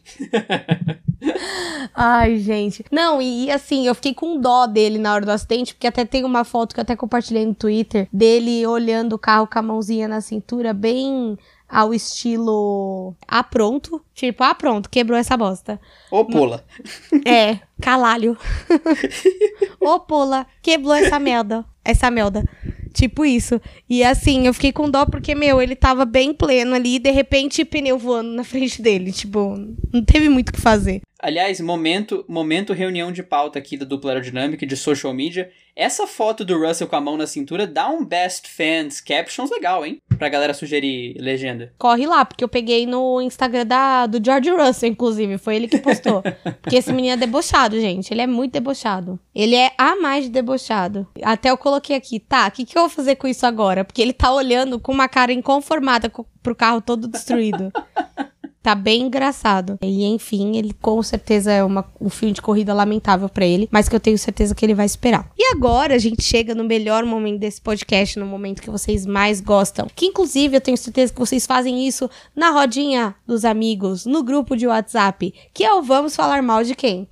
Ai, gente. Não, e assim, eu fiquei com dó dele na hora do acidente, porque até tem uma foto que eu até compartilhei no Twitter dele olhando o carro com a mãozinha na cintura, bem ao estilo ah, pronto. Tipo, ah, pronto, quebrou essa bosta. Ô, pula. É, calalho. Ô, pula, quebrou essa merda. Essa merda. Tipo isso. E assim, eu fiquei com dó porque, meu, ele tava bem pleno ali e de repente pneu voando na frente dele. Tipo, não teve muito o que fazer. Aliás, momento, momento reunião de pauta aqui da dupla aerodinâmica de social media. Essa foto do Russell com a mão na cintura dá um best fans captions legal, hein? Pra galera sugerir legenda. Corre lá, porque eu peguei no Instagram da, do George Russell, inclusive. Foi ele que postou. porque esse menino é debochado, gente. Ele é muito debochado. Ele é a mais de debochado. Até eu coloquei aqui, tá, o que, que eu vou fazer com isso agora? Porque ele tá olhando com uma cara inconformada pro carro todo destruído. Tá bem engraçado. E enfim, ele com certeza é uma, um filme de corrida lamentável para ele, mas que eu tenho certeza que ele vai esperar. E agora a gente chega no melhor momento desse podcast, no momento que vocês mais gostam. Que inclusive eu tenho certeza que vocês fazem isso na rodinha dos amigos, no grupo de WhatsApp, que é o Vamos Falar Mal de Quem?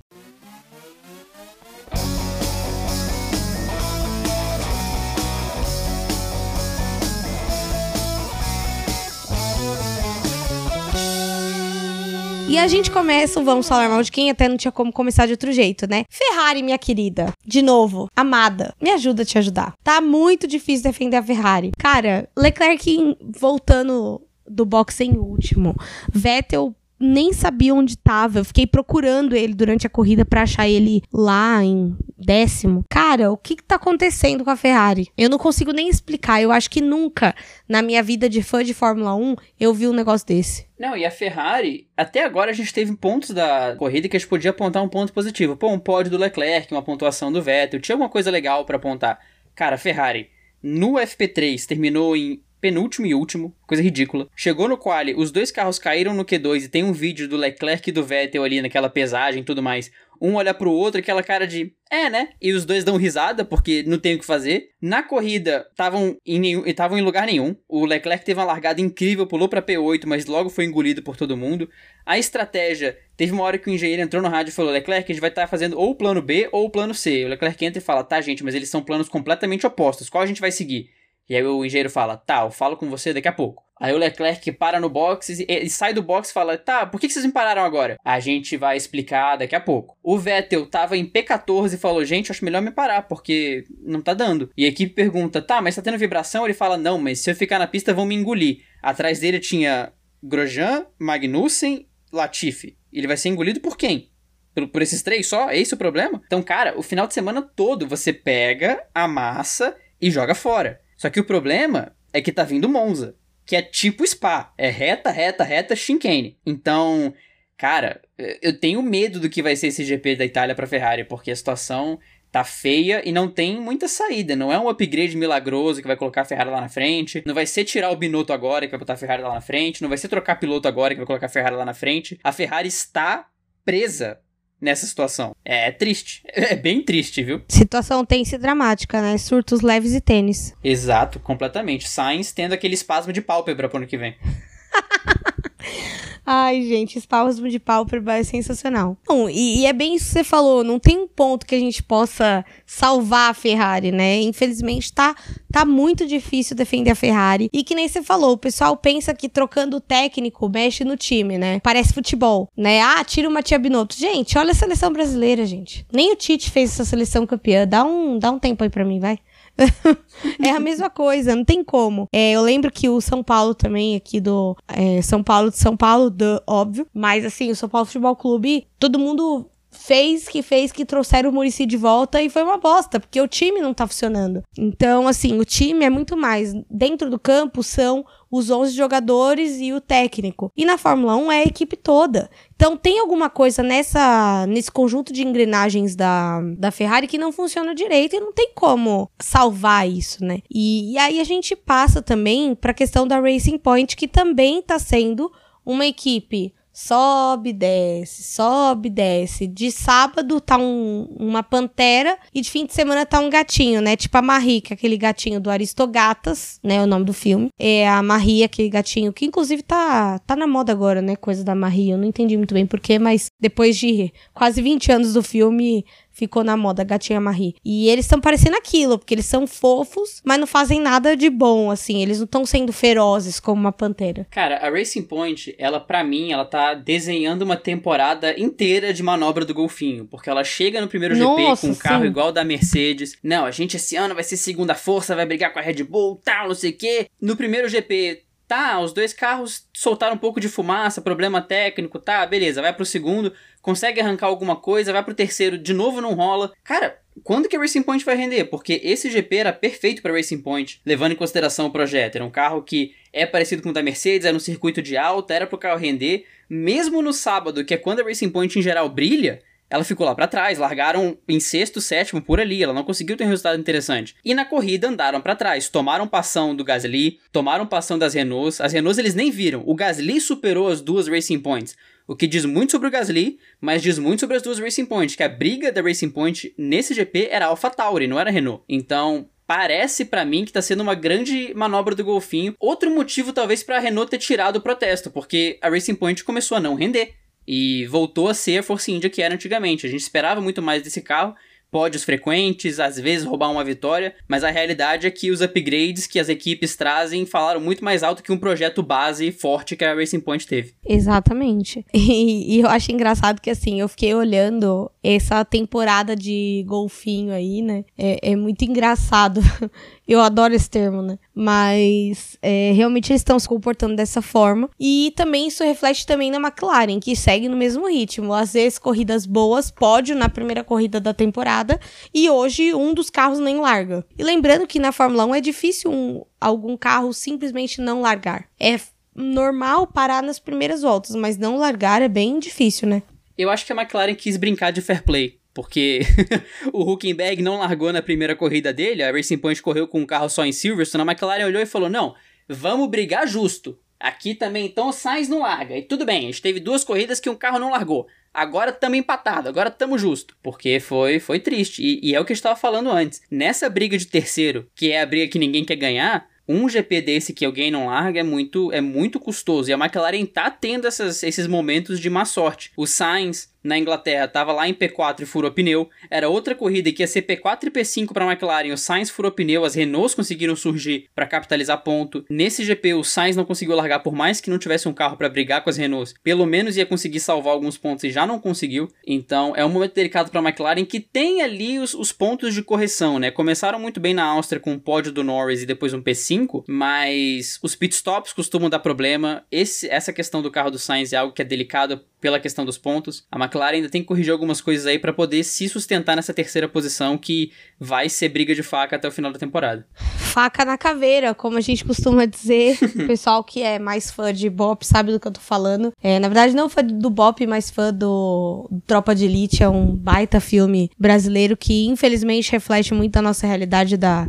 E a gente começa o Vamos Falar Mal de Quem, até não tinha como começar de outro jeito, né? Ferrari, minha querida. De novo, amada, me ajuda a te ajudar. Tá muito difícil defender a Ferrari. Cara, Leclerc voltando do box em último. Vettel nem sabia onde estava. Eu fiquei procurando ele durante a corrida para achar ele lá em décimo. Cara, o que, que tá acontecendo com a Ferrari? Eu não consigo nem explicar. Eu acho que nunca na minha vida de fã de Fórmula 1 eu vi um negócio desse. Não, e a Ferrari, até agora a gente teve pontos da corrida que a gente podia apontar um ponto positivo. Pô, um pódio do Leclerc, uma pontuação do Vettel, tinha alguma coisa legal para apontar. Cara, a Ferrari no FP3 terminou em penúltimo e último, coisa ridícula. Chegou no quali, os dois carros caíram no Q2 e tem um vídeo do Leclerc e do Vettel ali naquela pesagem e tudo mais. Um olha pro outro, aquela cara de é, né? E os dois dão risada porque não tem o que fazer. Na corrida, estavam em, nenhum, em lugar nenhum. O Leclerc teve uma largada incrível, pulou para P8, mas logo foi engolido por todo mundo. A estratégia, teve uma hora que o engenheiro entrou no rádio e falou: Leclerc, a gente vai estar tá fazendo ou o plano B ou o plano C. O Leclerc entra e fala: tá, gente, mas eles são planos completamente opostos. Qual a gente vai seguir? E aí o engenheiro fala, tá, eu falo com você daqui a pouco. Aí o Leclerc para no box e, sai do box e fala, tá, por que, vocês me pararam agora? A gente vai explicar daqui a pouco. O Vettel tava em P14 e falou, gente, acho melhor me parar, porque não tá dando. E a equipe pergunta, tá, mas tá tendo vibração? Ele fala, não, mas se eu ficar na pista vão me engolir. Atrás dele tinha Grosjean, Magnussen, Latifi. Ele vai ser engolido por quem? Por, por esses três só? É esse o problema? Então, cara, o final de semana todo você pega a massa e joga fora. Só que o problema é que tá vindo Monza, que é tipo Spa, é reta, reta, reta, chicane. Então, cara, eu tenho medo do que vai ser esse GP da Itália para Ferrari, porque a situação tá feia e não tem muita saída. Não é um upgrade milagroso que vai colocar a Ferrari lá na frente. Não vai ser tirar o Binotto agora que vai botar a Ferrari lá na frente. Não vai ser trocar piloto agora que vai colocar a Ferrari lá na frente. A Ferrari está presa nessa situação. É, triste. É bem triste, viu? Situação tensa e dramática, né? Surtos leves e tênis. Exato, completamente. Sainz tendo aquele espasmo de pálpebra pro ano que vem. Ai, gente, espasmo de pálpebra é sensacional. Bom, e, e, é bem isso que você falou, não tem um ponto que a gente possa salvar a Ferrari, né? Infelizmente tá, tá muito difícil defender a Ferrari. E que nem você falou, o pessoal pensa que trocando o técnico mexe no time, né? Parece futebol, né? Ah, tira uma Tia Binotto. Gente, olha a seleção brasileira, gente. Nem o Tite fez essa seleção campeã. Dá um, dá um tempo aí pra mim, vai. é a mesma coisa, não tem como. É, eu lembro que o São Paulo também, aqui do é, São Paulo de São Paulo, do, óbvio. Mas assim, o São Paulo Futebol Clube, todo mundo fez que fez que trouxeram o Murici de volta e foi uma bosta, porque o time não tá funcionando. Então, assim, o time é muito mais. Dentro do campo são os 11 jogadores e o técnico. E na Fórmula 1 é a equipe toda. Então tem alguma coisa nessa nesse conjunto de engrenagens da, da Ferrari que não funciona direito e não tem como salvar isso, né? E, e aí a gente passa também para a questão da Racing Point, que também está sendo uma equipe sobe, desce, sobe, desce. De sábado tá um, uma pantera e de fim de semana tá um gatinho, né? Tipo a Marie, que é aquele gatinho do Aristogatas, né? O nome do filme. É a Marie, aquele gatinho que inclusive tá, tá na moda agora, né? Coisa da Marie. Eu não entendi muito bem porquê, mas depois de quase 20 anos do filme, ficou na moda, Gatinha Marie. E eles estão parecendo aquilo, porque eles são fofos, mas não fazem nada de bom, assim. Eles não estão sendo ferozes como uma pantera. Cara, a Racing Point, ela, para mim, ela tá desenhando uma temporada inteira de manobra do golfinho. Porque ela chega no primeiro Nossa, GP com um carro sim. igual da Mercedes. Não, a gente esse ano vai ser segunda força, vai brigar com a Red Bull, tal, não sei o quê. No primeiro GP, tá, os dois carros soltaram um pouco de fumaça, problema técnico, tá, beleza, vai pro segundo consegue arrancar alguma coisa, vai pro terceiro, de novo não rola. Cara, quando que a Racing Point vai render? Porque esse GP era perfeito para Racing Point, levando em consideração o projeto. Era um carro que é parecido com o da Mercedes, era um circuito de alta, era pro carro render. Mesmo no sábado, que é quando a Racing Point em geral brilha, ela ficou lá para trás, largaram em sexto, sétimo por ali, ela não conseguiu ter um resultado interessante. E na corrida andaram para trás, tomaram passão do Gasly, tomaram passão das Renaults. As Renaults eles nem viram. O Gasly superou as duas Racing Points. O que diz muito sobre o Gasly, mas diz muito sobre as duas Racing Point, que a briga da Racing Point nesse GP era Alpha Tauri, não era Renault. Então, parece para mim que tá sendo uma grande manobra do golfinho. Outro motivo talvez para a Renault ter tirado o protesto, porque a Racing Point começou a não render e voltou a ser a Force India que era antigamente. A gente esperava muito mais desse carro pódios frequentes, às vezes roubar uma vitória, mas a realidade é que os upgrades que as equipes trazem falaram muito mais alto que um projeto base forte que a Racing Point teve. Exatamente. E, e eu acho engraçado que assim, eu fiquei olhando essa temporada de golfinho aí, né? É, é muito engraçado. Eu adoro esse termo, né? Mas é, realmente eles estão se comportando dessa forma. E também isso reflete também na McLaren, que segue no mesmo ritmo. Às vezes, corridas boas, pódio na primeira corrida da temporada. E hoje, um dos carros nem larga. E lembrando que na Fórmula 1 é difícil um, algum carro simplesmente não largar. É normal parar nas primeiras voltas, mas não largar é bem difícil, né? Eu acho que a McLaren quis brincar de fair play porque o Huckenberg não largou na primeira corrida dele, a Racing Point correu com um carro só em Silverstone, a McLaren olhou e falou: não, vamos brigar justo. Aqui também, então o Sainz não larga. E tudo bem, a gente teve duas corridas que um carro não largou. Agora estamos empatados, agora estamos justo. Porque foi foi triste. E, e é o que eu estava falando antes. Nessa briga de terceiro, que é a briga que ninguém quer ganhar, um GP desse que alguém não larga é muito, é muito custoso. E a McLaren tá tendo essas, esses momentos de má sorte. O Sainz na Inglaterra estava lá em P4 e furou pneu. Era outra corrida que ia ser P4 e P5 para a McLaren. O Sainz furou pneu, as Renaults conseguiram surgir para capitalizar ponto. Nesse GP, o Sainz não conseguiu largar, por mais que não tivesse um carro para brigar com as Renaults. Pelo menos ia conseguir salvar alguns pontos e já não conseguiu. Então é um momento delicado para a McLaren que tem ali os, os pontos de correção, né? Começaram muito bem na Áustria com o pódio do Norris e depois um P5, mas os pitstops costumam dar problema. Esse, essa questão do carro do Sainz é algo que é delicado pela questão dos pontos. A McLaren ainda tem que corrigir algumas coisas aí para poder se sustentar nessa terceira posição que vai ser briga de faca até o final da temporada. Faca na caveira, como a gente costuma dizer. o pessoal que é mais fã de Bop sabe do que eu tô falando. É, na verdade, não fã do Bop, mas fã do Tropa de Elite. É um baita filme brasileiro que, infelizmente, reflete muito a nossa realidade da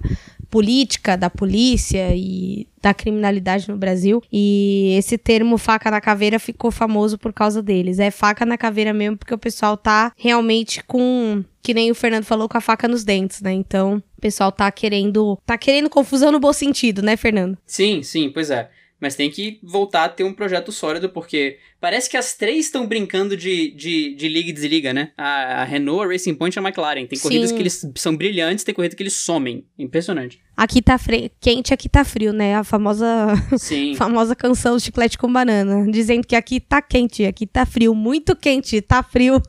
política da polícia e da criminalidade no Brasil. E esse termo faca na caveira ficou famoso por causa deles. É faca na caveira mesmo, porque o pessoal tá realmente com. Que nem o Fernando falou, com a faca nos dentes, né? Então, o pessoal tá querendo. Tá querendo confusão no bom sentido, né, Fernando? Sim, sim, pois é. Mas tem que voltar a ter um projeto sólido, porque Parece que as três estão brincando de, de, de liga e desliga, né? A, a Renault, a Racing Point e a McLaren. Tem corridas Sim. que eles são brilhantes, tem corridas que eles somem. Impressionante. Aqui tá quente, aqui tá frio, né? A famosa, famosa canção do chiclete com banana. Dizendo que aqui tá quente, aqui tá frio, muito quente, tá frio.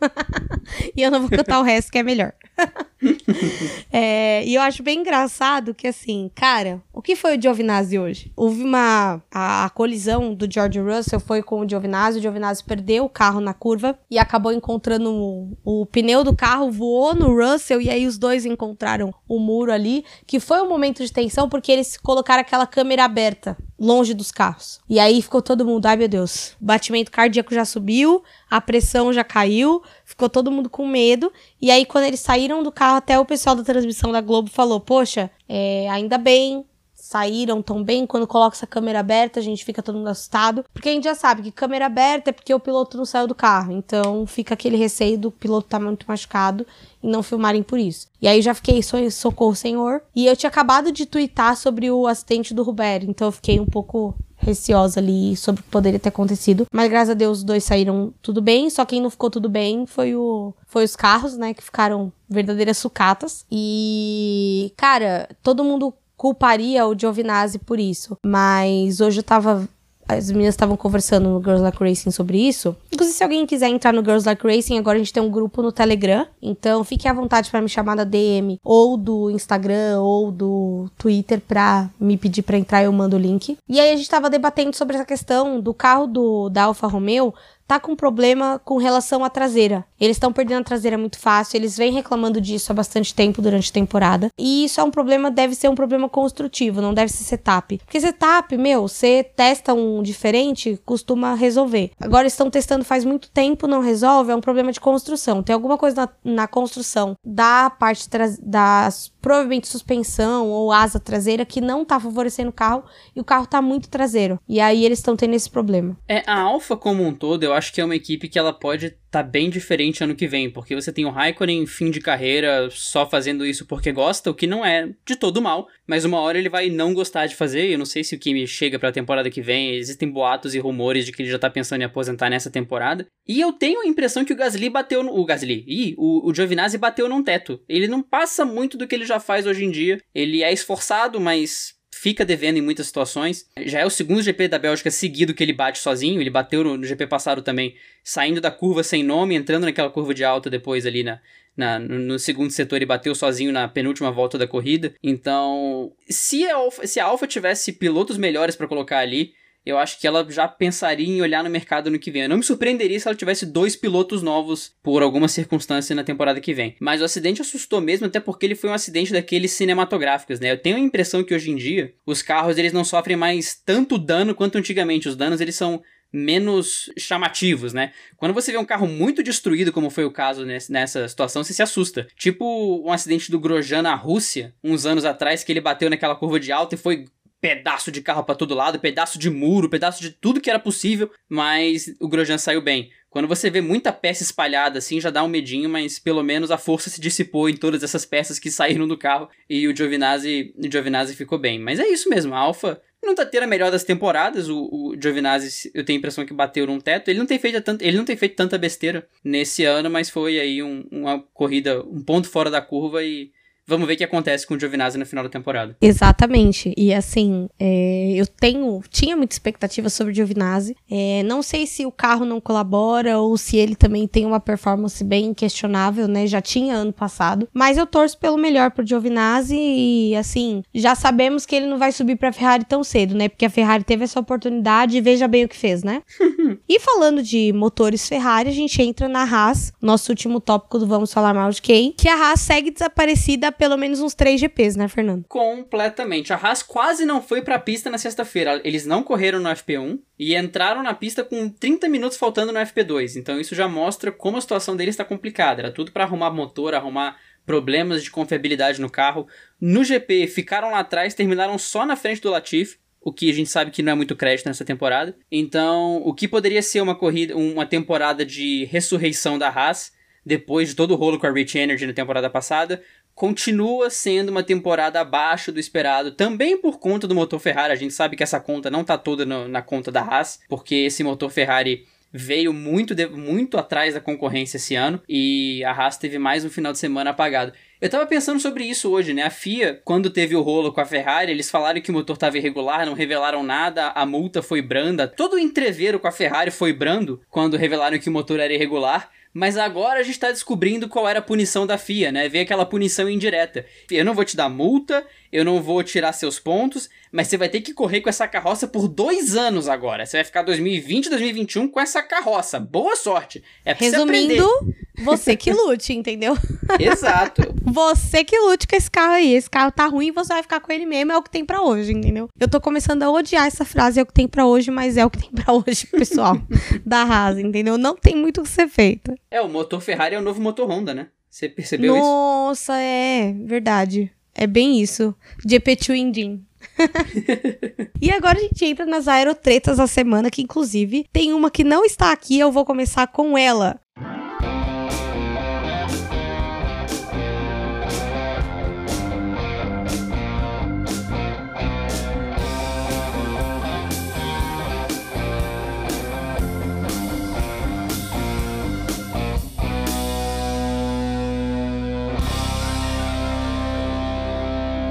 e eu não vou cantar o resto, que é melhor. é, e eu acho bem engraçado que, assim, cara, o que foi o Giovinazzi hoje? Houve uma. A, a, colisão do George Russell foi com o Giovinazzi. Giovinazzi perdeu o carro na curva e acabou encontrando o, o pneu do carro, voou no Russell e aí os dois encontraram o muro ali, que foi um momento de tensão porque eles colocaram aquela câmera aberta longe dos carros. E aí ficou todo mundo, ai meu Deus, o batimento cardíaco já subiu, a pressão já caiu, ficou todo mundo com medo. E aí, quando eles saíram do carro, até o pessoal da transmissão da Globo falou: Poxa, é, ainda bem, saíram tão bem. Quando coloca essa câmera aberta, a gente fica todo mundo assustado. Porque a gente já sabe que câmera aberta é porque o piloto não saiu do carro. Então fica aquele receio do piloto estar tá muito machucado e não filmarem por isso. E aí já fiquei, socorro, senhor. E eu tinha acabado de twittar sobre o acidente do Rubério. Então eu fiquei um pouco receosa ali sobre o que poderia ter acontecido. Mas graças a Deus os dois saíram tudo bem. Só quem não ficou tudo bem foi o foi os carros, né, que ficaram verdadeiras sucatas. E cara, todo mundo culparia o Giovinazzi por isso. Mas hoje eu tava as meninas estavam conversando no Girls Like Racing sobre isso. Inclusive, se alguém quiser entrar no Girls Like Racing, agora a gente tem um grupo no Telegram. Então, fique à vontade para me chamar na DM, ou do Instagram, ou do Twitter, pra me pedir para entrar, eu mando o link. E aí, a gente tava debatendo sobre essa questão do carro do, da Alfa Romeo tá com problema com relação à traseira. Eles estão perdendo a traseira muito fácil, eles vêm reclamando disso há bastante tempo durante a temporada. E isso é um problema, deve ser um problema construtivo, não deve ser setup. Porque setup, meu, você testa um diferente, costuma resolver. Agora estão testando faz muito tempo, não resolve, é um problema de construção. Tem alguma coisa na, na construção da parte das provavelmente suspensão ou asa traseira que não tá favorecendo o carro e o carro tá muito traseiro. E aí eles estão tendo esse problema. É, a Alfa como um todo, eu acho que é uma equipe que ela pode estar tá bem diferente ano que vem, porque você tem o Raikkonen fim de carreira só fazendo isso porque gosta, o que não é de todo mal, mas uma hora ele vai não gostar de fazer, eu não sei se o Kimi chega para a temporada que vem, existem boatos e rumores de que ele já tá pensando em aposentar nessa temporada. E eu tenho a impressão que o Gasly bateu no, o Gasly, e o, o Giovinazzi bateu num teto. Ele não passa muito do que ele já faz hoje em dia. Ele é esforçado, mas fica devendo em muitas situações. Já é o segundo GP da Bélgica seguido que ele bate sozinho. Ele bateu no, no GP passado também, saindo da curva sem nome, entrando naquela curva de alta depois ali na, na, no segundo setor e bateu sozinho na penúltima volta da corrida. Então, se a Alfa, se a Alfa tivesse pilotos melhores para colocar ali, eu acho que ela já pensaria em olhar no mercado no que vem. Eu não me surpreenderia se ela tivesse dois pilotos novos por alguma circunstância na temporada que vem. Mas o acidente assustou mesmo, até porque ele foi um acidente daqueles cinematográficos, né? Eu tenho a impressão que hoje em dia os carros eles não sofrem mais tanto dano quanto antigamente. Os danos eles são menos chamativos, né? Quando você vê um carro muito destruído, como foi o caso nessa situação, você se assusta. Tipo um acidente do Grosjean na Rússia, uns anos atrás, que ele bateu naquela curva de alta e foi pedaço de carro para todo lado, pedaço de muro, pedaço de tudo que era possível, mas o Grosjean saiu bem. Quando você vê muita peça espalhada assim, já dá um medinho, mas pelo menos a força se dissipou em todas essas peças que saíram do carro e o Giovinazzi, o Giovinazzi ficou bem. Mas é isso mesmo, a Alfa não tá tendo a melhor das temporadas, o, o Giovinazzi, eu tenho a impressão que bateu num teto. Ele não tem feito, tanto, ele não tem feito tanta besteira nesse ano, mas foi aí um, uma corrida, um ponto fora da curva e Vamos ver o que acontece com o Giovinazzi no final da temporada. Exatamente. E assim, é, eu tenho, tinha muita expectativa sobre o Giovinazzi. É, não sei se o carro não colabora ou se ele também tem uma performance bem questionável, né? Já tinha ano passado. Mas eu torço pelo melhor pro Giovinazzi e assim, já sabemos que ele não vai subir pra Ferrari tão cedo, né? Porque a Ferrari teve essa oportunidade e veja bem o que fez, né? e falando de motores Ferrari, a gente entra na Haas, nosso último tópico do Vamos Falar Mal de Quem, que a Haas segue desaparecida pelo menos uns três GPs, né, Fernando? Completamente. A Haas quase não foi pra pista na sexta-feira. Eles não correram no FP1 e entraram na pista com 30 minutos faltando no FP2. Então isso já mostra como a situação deles está complicada. Era tudo para arrumar motor, arrumar problemas de confiabilidade no carro. No GP, ficaram lá atrás, terminaram só na frente do Latifi, o que a gente sabe que não é muito crédito nessa temporada. Então, o que poderia ser uma corrida, uma temporada de ressurreição da Haas, depois de todo o rolo com a Rich Energy na temporada passada, continua sendo uma temporada abaixo do esperado, também por conta do motor Ferrari. A gente sabe que essa conta não está toda no, na conta da Haas, porque esse motor Ferrari veio muito, de, muito atrás da concorrência esse ano e a Haas teve mais um final de semana apagado. Eu tava pensando sobre isso hoje, né? A FIA, quando teve o rolo com a Ferrari, eles falaram que o motor tava irregular, não revelaram nada, a multa foi branda. Todo o entreveiro com a Ferrari foi brando quando revelaram que o motor era irregular. Mas agora a gente está descobrindo qual era a punição da FIA, né? Vem aquela punição indireta. Eu não vou te dar multa, eu não vou tirar seus pontos, mas você vai ter que correr com essa carroça por dois anos agora. Você vai ficar 2020, 2021 com essa carroça. Boa sorte. É pra Resumindo, você, você que lute, entendeu? Exato. você que lute com esse carro aí. Esse carro tá ruim, você vai ficar com ele mesmo, é o que tem para hoje, entendeu? Eu tô começando a odiar essa frase, é o que tem para hoje, mas é o que tem para hoje, pessoal, da Haas, entendeu? Não tem muito o que ser feito. É, o motor Ferrari é o novo motor Honda, né? Você percebeu Nossa, isso? Nossa, é verdade. É bem isso. GP2 Engine. e agora a gente entra nas aerotretas da semana, que inclusive tem uma que não está aqui, eu vou começar com ela.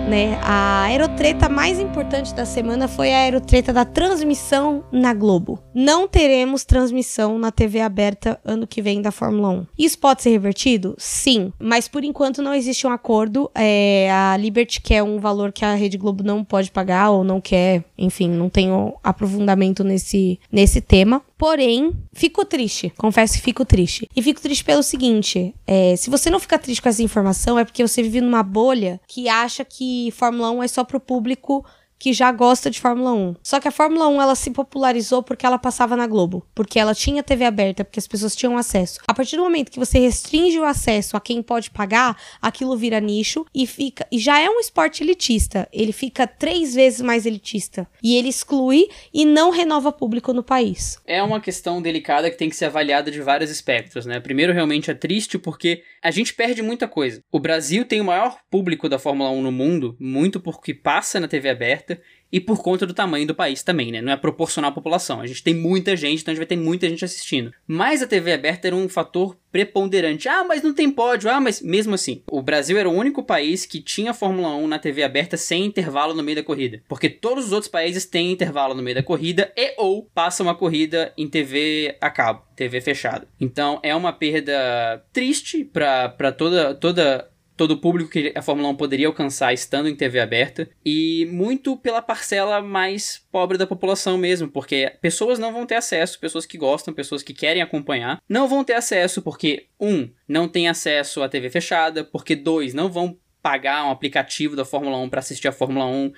Né? A aerotreta mais importante da semana foi a aerotreta da transmissão na Globo. Não teremos transmissão na TV aberta ano que vem da Fórmula 1. Isso pode ser revertido? Sim, mas por enquanto não existe um acordo. É, a Liberty quer um valor que a Rede Globo não pode pagar ou não quer, enfim, não tenho aprofundamento nesse, nesse tema. Porém, fico triste. Confesso que fico triste. E fico triste pelo seguinte: é, se você não fica triste com essa informação, é porque você vive numa bolha que acha que Fórmula 1 é só pro público que já gosta de Fórmula 1. Só que a Fórmula 1 ela se popularizou porque ela passava na Globo, porque ela tinha TV aberta, porque as pessoas tinham acesso. A partir do momento que você restringe o acesso a quem pode pagar, aquilo vira nicho e fica e já é um esporte elitista. Ele fica três vezes mais elitista e ele exclui e não renova público no país. É uma questão delicada que tem que ser avaliada de vários espectros, né? Primeiro, realmente é triste porque a gente perde muita coisa. O Brasil tem o maior público da Fórmula 1 no mundo, muito porque passa na TV aberta e por conta do tamanho do país também, né? Não é proporcional à população. A gente tem muita gente, então a gente vai ter muita gente assistindo. Mas a TV aberta era um fator preponderante. Ah, mas não tem pódio. Ah, mas mesmo assim, o Brasil era o único país que tinha Fórmula 1 na TV aberta sem intervalo no meio da corrida. Porque todos os outros países têm intervalo no meio da corrida e ou passam a corrida em TV a cabo, TV fechada. Então é uma perda triste para toda toda todo o público que a Fórmula 1 poderia alcançar estando em TV aberta e muito pela parcela mais pobre da população mesmo, porque pessoas não vão ter acesso, pessoas que gostam, pessoas que querem acompanhar, não vão ter acesso porque um, não tem acesso à TV fechada, porque dois, não vão pagar um aplicativo da Fórmula 1 para assistir a Fórmula 1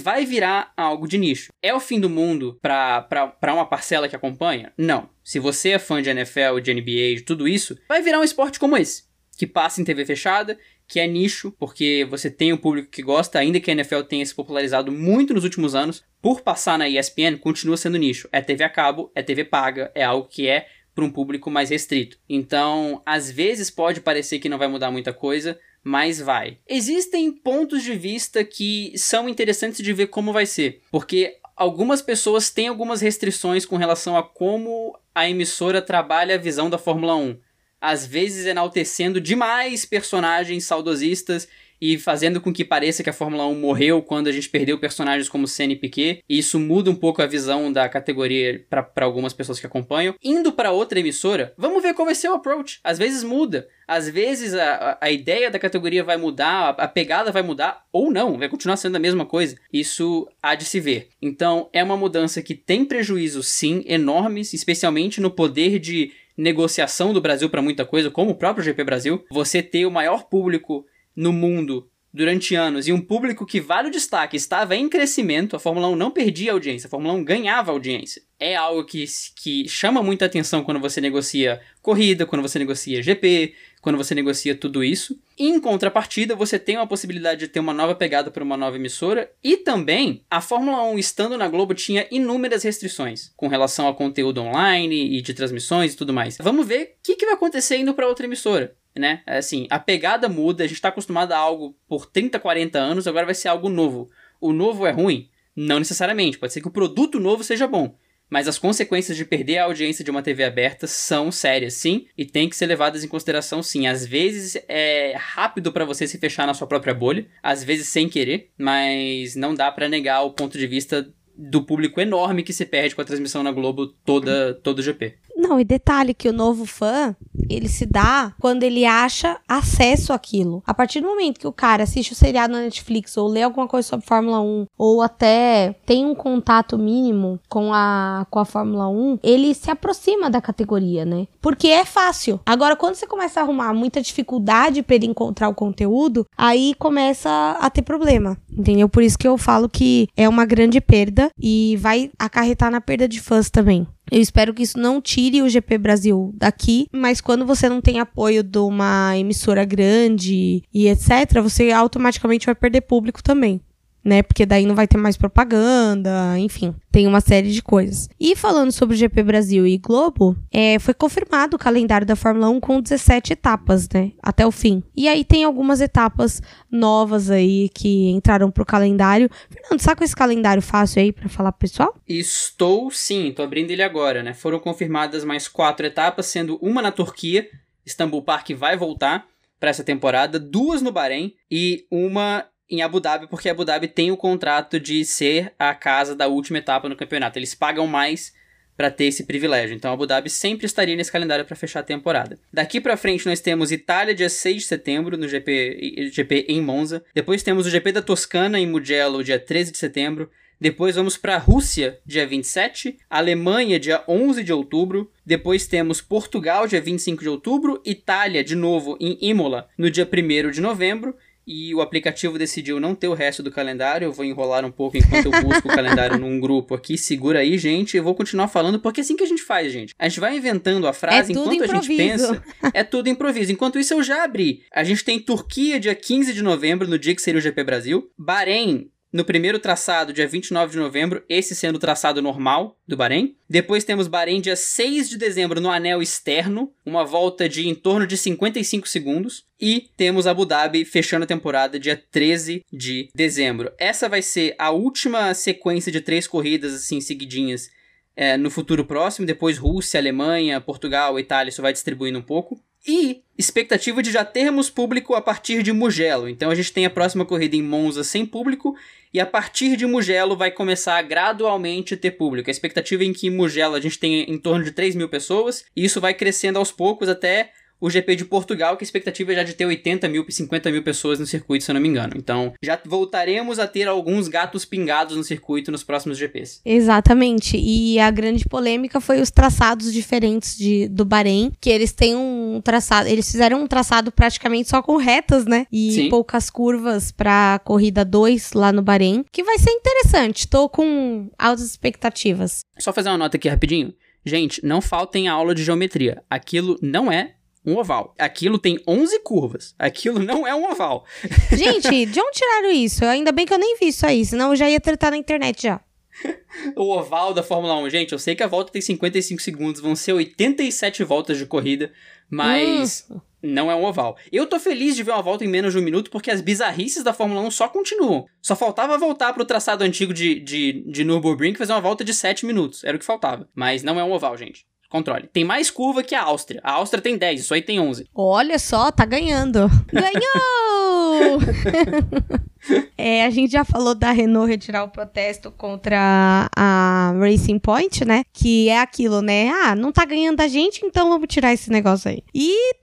vai virar algo de nicho. É o fim do mundo para uma parcela que acompanha? Não. Se você é fã de NFL, de NBA, de tudo isso, vai virar um esporte como esse que passa em TV fechada, que é nicho, porque você tem um público que gosta, ainda que a NFL tenha se popularizado muito nos últimos anos, por passar na ESPN, continua sendo nicho. É TV a cabo, é TV paga, é algo que é para um público mais restrito. Então, às vezes pode parecer que não vai mudar muita coisa, mas vai. Existem pontos de vista que são interessantes de ver como vai ser, porque algumas pessoas têm algumas restrições com relação a como a emissora trabalha a visão da Fórmula 1 às vezes enaltecendo demais personagens saudosistas e fazendo com que pareça que a Fórmula 1 morreu quando a gente perdeu personagens como Senna e Piquet. E isso muda um pouco a visão da categoria para algumas pessoas que acompanham. Indo para outra emissora, vamos ver qual vai ser o approach. Às vezes muda. Às vezes a, a ideia da categoria vai mudar, a, a pegada vai mudar, ou não, vai continuar sendo a mesma coisa. Isso há de se ver. Então é uma mudança que tem prejuízos, sim, enormes, especialmente no poder de negociação do Brasil para muita coisa, como o próprio GP Brasil, você ter o maior público no mundo durante anos e um público que vale o destaque estava em crescimento, a Fórmula 1 não perdia audiência, a Fórmula 1 ganhava audiência. É algo que, que chama muita atenção quando você negocia corrida, quando você negocia GP, quando você negocia tudo isso. Em contrapartida, você tem uma possibilidade de ter uma nova pegada para uma nova emissora. E também, a Fórmula 1 estando na Globo tinha inúmeras restrições com relação ao conteúdo online e de transmissões e tudo mais. Vamos ver o que, que vai acontecer indo para outra emissora né? Assim, a pegada muda, a gente está acostumado a algo por 30, 40 anos, agora vai ser algo novo. O novo é ruim? Não necessariamente, pode ser que o produto novo seja bom, mas as consequências de perder a audiência de uma TV aberta são sérias, sim, e tem que ser levadas em consideração, sim. Às vezes é rápido para você se fechar na sua própria bolha, às vezes sem querer, mas não dá para negar o ponto de vista do público enorme que se perde com a transmissão na Globo toda todo o GP. Não, e detalhe que o novo fã, ele se dá quando ele acha acesso àquilo. A partir do momento que o cara assiste o seriado na Netflix ou lê alguma coisa sobre Fórmula 1 ou até tem um contato mínimo com a, com a Fórmula 1, ele se aproxima da categoria, né? Porque é fácil. Agora, quando você começa a arrumar muita dificuldade para ele encontrar o conteúdo, aí começa a ter problema, entendeu? Por isso que eu falo que é uma grande perda e vai acarretar na perda de fãs também. Eu espero que isso não tire o GP Brasil daqui, mas quando você não tem apoio de uma emissora grande e etc., você automaticamente vai perder público também né? Porque daí não vai ter mais propaganda, enfim, tem uma série de coisas. E falando sobre o GP Brasil e Globo, é, foi confirmado o calendário da Fórmula 1 com 17 etapas, né? Até o fim. E aí tem algumas etapas novas aí que entraram pro calendário. Fernando, sabe esse calendário fácil aí para falar pro pessoal? Estou sim, tô abrindo ele agora, né? Foram confirmadas mais quatro etapas, sendo uma na Turquia, Istanbul Park vai voltar para essa temporada, duas no Bahrein e uma em Abu Dhabi, porque Abu Dhabi tem o contrato de ser a casa da última etapa no campeonato. Eles pagam mais para ter esse privilégio. Então Abu Dhabi sempre estaria nesse calendário para fechar a temporada. Daqui para frente nós temos Itália dia 6 de setembro no GP, GP em Monza. Depois temos o GP da Toscana em Mugello dia 13 de setembro. Depois vamos para a Rússia, dia 27, Alemanha, dia 11 de outubro. Depois temos Portugal, dia 25 de outubro, Itália, de novo, em Imola, no dia 1 de novembro e o aplicativo decidiu não ter o resto do calendário. Eu vou enrolar um pouco enquanto eu busco o calendário num grupo aqui. Segura aí, gente. Eu vou continuar falando, porque é assim que a gente faz, gente. A gente vai inventando a frase é enquanto improviso. a gente pensa. É tudo improviso. Enquanto isso, eu já abri. A gente tem Turquia, dia 15 de novembro, no dia que seria o GP Brasil. Bahrein, no primeiro traçado, dia 29 de novembro, esse sendo o traçado normal do Bahrein. Depois temos Bahrein, dia 6 de dezembro, no anel externo, uma volta de em torno de 55 segundos. E temos Abu Dhabi fechando a temporada dia 13 de dezembro. Essa vai ser a última sequência de três corridas, assim, seguidinhas. É, no futuro próximo, depois Rússia, Alemanha, Portugal, Itália, isso vai distribuindo um pouco. E expectativa de já termos público a partir de Mugello. Então a gente tem a próxima corrida em Monza sem público e a partir de Mugello vai começar a gradualmente ter público. A expectativa é em que em Mugello a gente tem em torno de 3 mil pessoas e isso vai crescendo aos poucos até o GP de Portugal, que a expectativa é já de ter 80 mil, 50 mil pessoas no circuito, se eu não me engano. Então, já voltaremos a ter alguns gatos pingados no circuito nos próximos GPs. Exatamente. E a grande polêmica foi os traçados diferentes de, do Bahrein, que eles têm um traçado, eles fizeram um traçado praticamente só com retas, né? E Sim. poucas curvas pra corrida 2 lá no Bahrein, que vai ser interessante. Tô com altas expectativas. Só fazer uma nota aqui rapidinho. Gente, não faltem aula de geometria. Aquilo não é um oval. Aquilo tem 11 curvas. Aquilo não é um oval. Gente, de onde tiraram isso? Ainda bem que eu nem vi isso aí, senão eu já ia tratar na internet já. o oval da Fórmula 1. Gente, eu sei que a volta tem 55 segundos, vão ser 87 voltas de corrida, mas Hum. não é um oval. Eu tô feliz de ver uma volta em menos de um minuto, porque as bizarrices da Fórmula 1 só continuam. Só faltava voltar pro traçado antigo de, de, de Nürburgring e fazer uma volta de 7 minutos. Era o que faltava. Mas não é um oval, gente. Controle. Tem mais curva que a Áustria. A Áustria tem 10, isso aí tem 11. Olha só, tá ganhando. Ganhou! É, a gente já falou da Renault retirar o protesto contra a Racing Point, né? Que é aquilo, né? Ah, não tá ganhando da gente, então vamos tirar esse negócio aí. E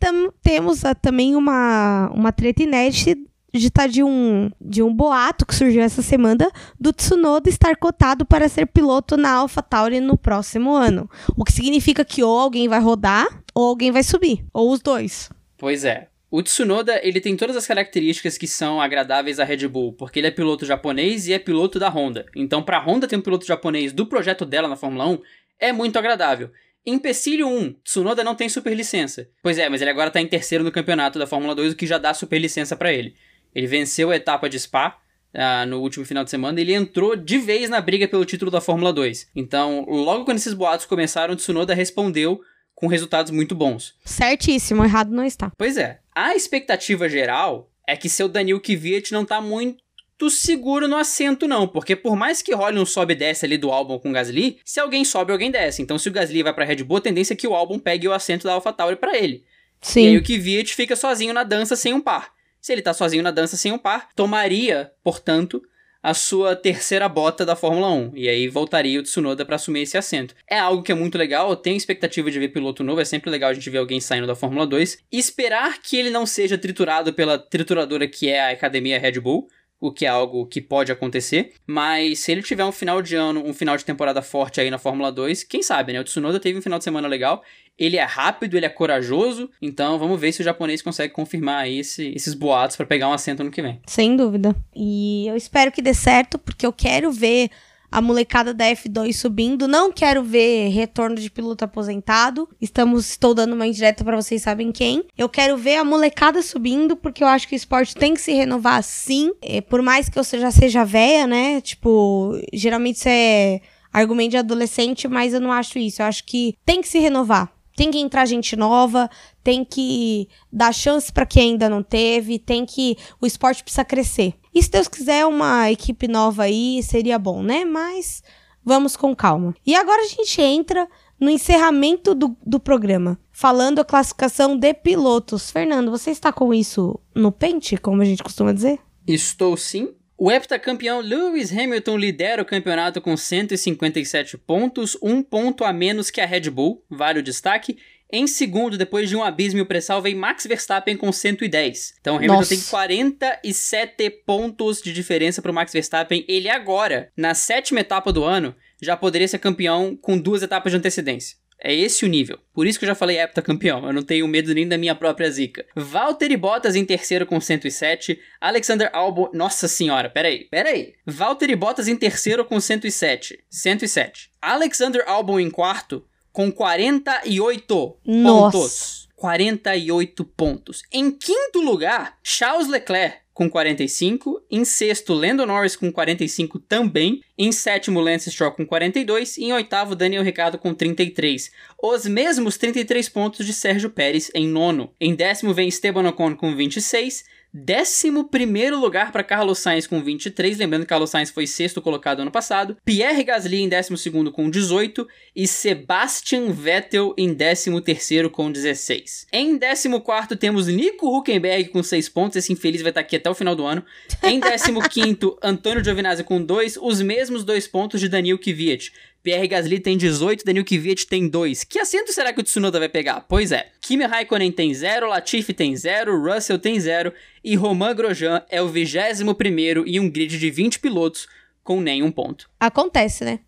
temos ah, também uma, uma treta inédita de, tá de, um, de um boato que surgiu essa semana do Tsunoda estar cotado para ser piloto na AlphaTauri no próximo ano. O que significa que ou alguém vai rodar ou alguém vai subir. Ou os dois. Pois é. O Tsunoda, ele tem todas as características que são agradáveis à Red Bull, porque ele é piloto japonês e é piloto da Honda. Então, pra Honda ter um piloto japonês do projeto dela na Fórmula 1, é muito agradável. Empecilho 1, Tsunoda não tem superlicença. Pois é, mas ele agora tá em terceiro no campeonato da Fórmula 2, o que já dá superlicença pra ele. Ele venceu a etapa de Spa ah, no último final de semana, ele entrou de vez na briga pelo título da Fórmula 2. Então, logo quando esses boatos começaram, Tsunoda respondeu com resultados muito bons. Certíssimo, errado não está. Pois é. A expectativa geral é que seu Daniel Kvyat não tá muito seguro no assento, não. Porque por mais que role um sobe e desce ali do álbum com o Gasly, se alguém sobe, alguém desce. Então, se o Gasly vai pra Red Bull, a tendência é que o álbum pegue o assento da AlphaTauri para ele. Sim. E aí o Kvyat fica sozinho na dança sem um par. Se ele tá sozinho na dança sem um par, tomaria, portanto, a sua terceira bota da Fórmula 1. E aí voltaria o Tsunoda para assumir esse assento. É algo que é muito legal, eu tenho expectativa de ver piloto novo, é sempre legal a gente ver alguém saindo da Fórmula 2. Esperar que ele não seja triturado pela trituradora que é a Academia Red Bull o que é algo que pode acontecer, mas se ele tiver um final de ano, um final de temporada forte aí na Fórmula 2, quem sabe, né? O Tsunoda teve um final de semana legal, ele é rápido, ele é corajoso, então vamos ver se o japonês consegue confirmar aí esse, esses boatos para pegar um assento no que vem. Sem dúvida. E eu espero que dê certo, porque eu quero ver a molecada da F2 subindo. Não quero ver retorno de piloto aposentado. Estamos, estou dando uma indireta para vocês sabem quem. Eu quero ver a molecada subindo, porque eu acho que o esporte tem que se renovar sim. É, por mais que eu já seja velha, né? Tipo, geralmente isso é argumento de adolescente, mas eu não acho isso. Eu acho que tem que se renovar. Tem que entrar gente nova, tem que dar chance para quem ainda não teve, tem que o esporte precisa crescer. E se Deus quiser uma equipe nova aí, seria bom, né? Mas vamos com calma. E agora a gente entra no encerramento do, do programa, falando a classificação de pilotos. Fernando, você está com isso no pente, como a gente costuma dizer? Estou sim. O heptacampeão Lewis Hamilton lidera o campeonato com 157 pontos, um ponto a menos que a Red Bull, vale o destaque. Em segundo, depois de um abismo e o pressal, vem Max Verstappen com 110. Então o Hamilton Nossa. tem 47 pontos de diferença para o Max Verstappen. Ele agora, na sétima etapa do ano, já poderia ser campeão com duas etapas de antecedência. É esse o nível. Por isso que eu já falei heptacampeão. Eu não tenho medo nem da minha própria zica. Valtteri Bottas em terceiro com 107. Alexander Albon... Nossa senhora, peraí. Peraí. Valtteri Bottas em terceiro com 107. 107. Alexander Albon em quarto com 48 Nossa. pontos. 48 pontos. Em quinto lugar, Charles Leclerc com 45, em sexto Lando Norris com 45 também, em sétimo Lance Stroll com 42 e em oitavo Daniel Ricciardo com 33. Os mesmos 33 pontos de Sérgio Pérez em nono. Em décimo vem Esteban Ocon com 26, Décimo primeiro lugar para Carlos Sainz com 23, lembrando que Carlos Sainz foi sexto colocado ano passado. Pierre Gasly em décimo segundo com 18 e Sebastian Vettel em décimo terceiro com 16. Em décimo quarto temos Nico Huckenberg com 6 pontos, esse infeliz vai estar aqui até o final do ano. Em décimo quinto, Antônio Giovinazzi com 2, os mesmos dois pontos de Daniel Kvyat. Pierre Gasly tem 18, Daniel Kvyat tem 2. Que assento será que o Tsunoda vai pegar? Pois é, Kimi Raikkonen tem 0, Latifi tem 0, Russell tem 0 e Romain Grosjean é o 21 primeiro em um grid de 20 pilotos com nenhum ponto. Acontece, né?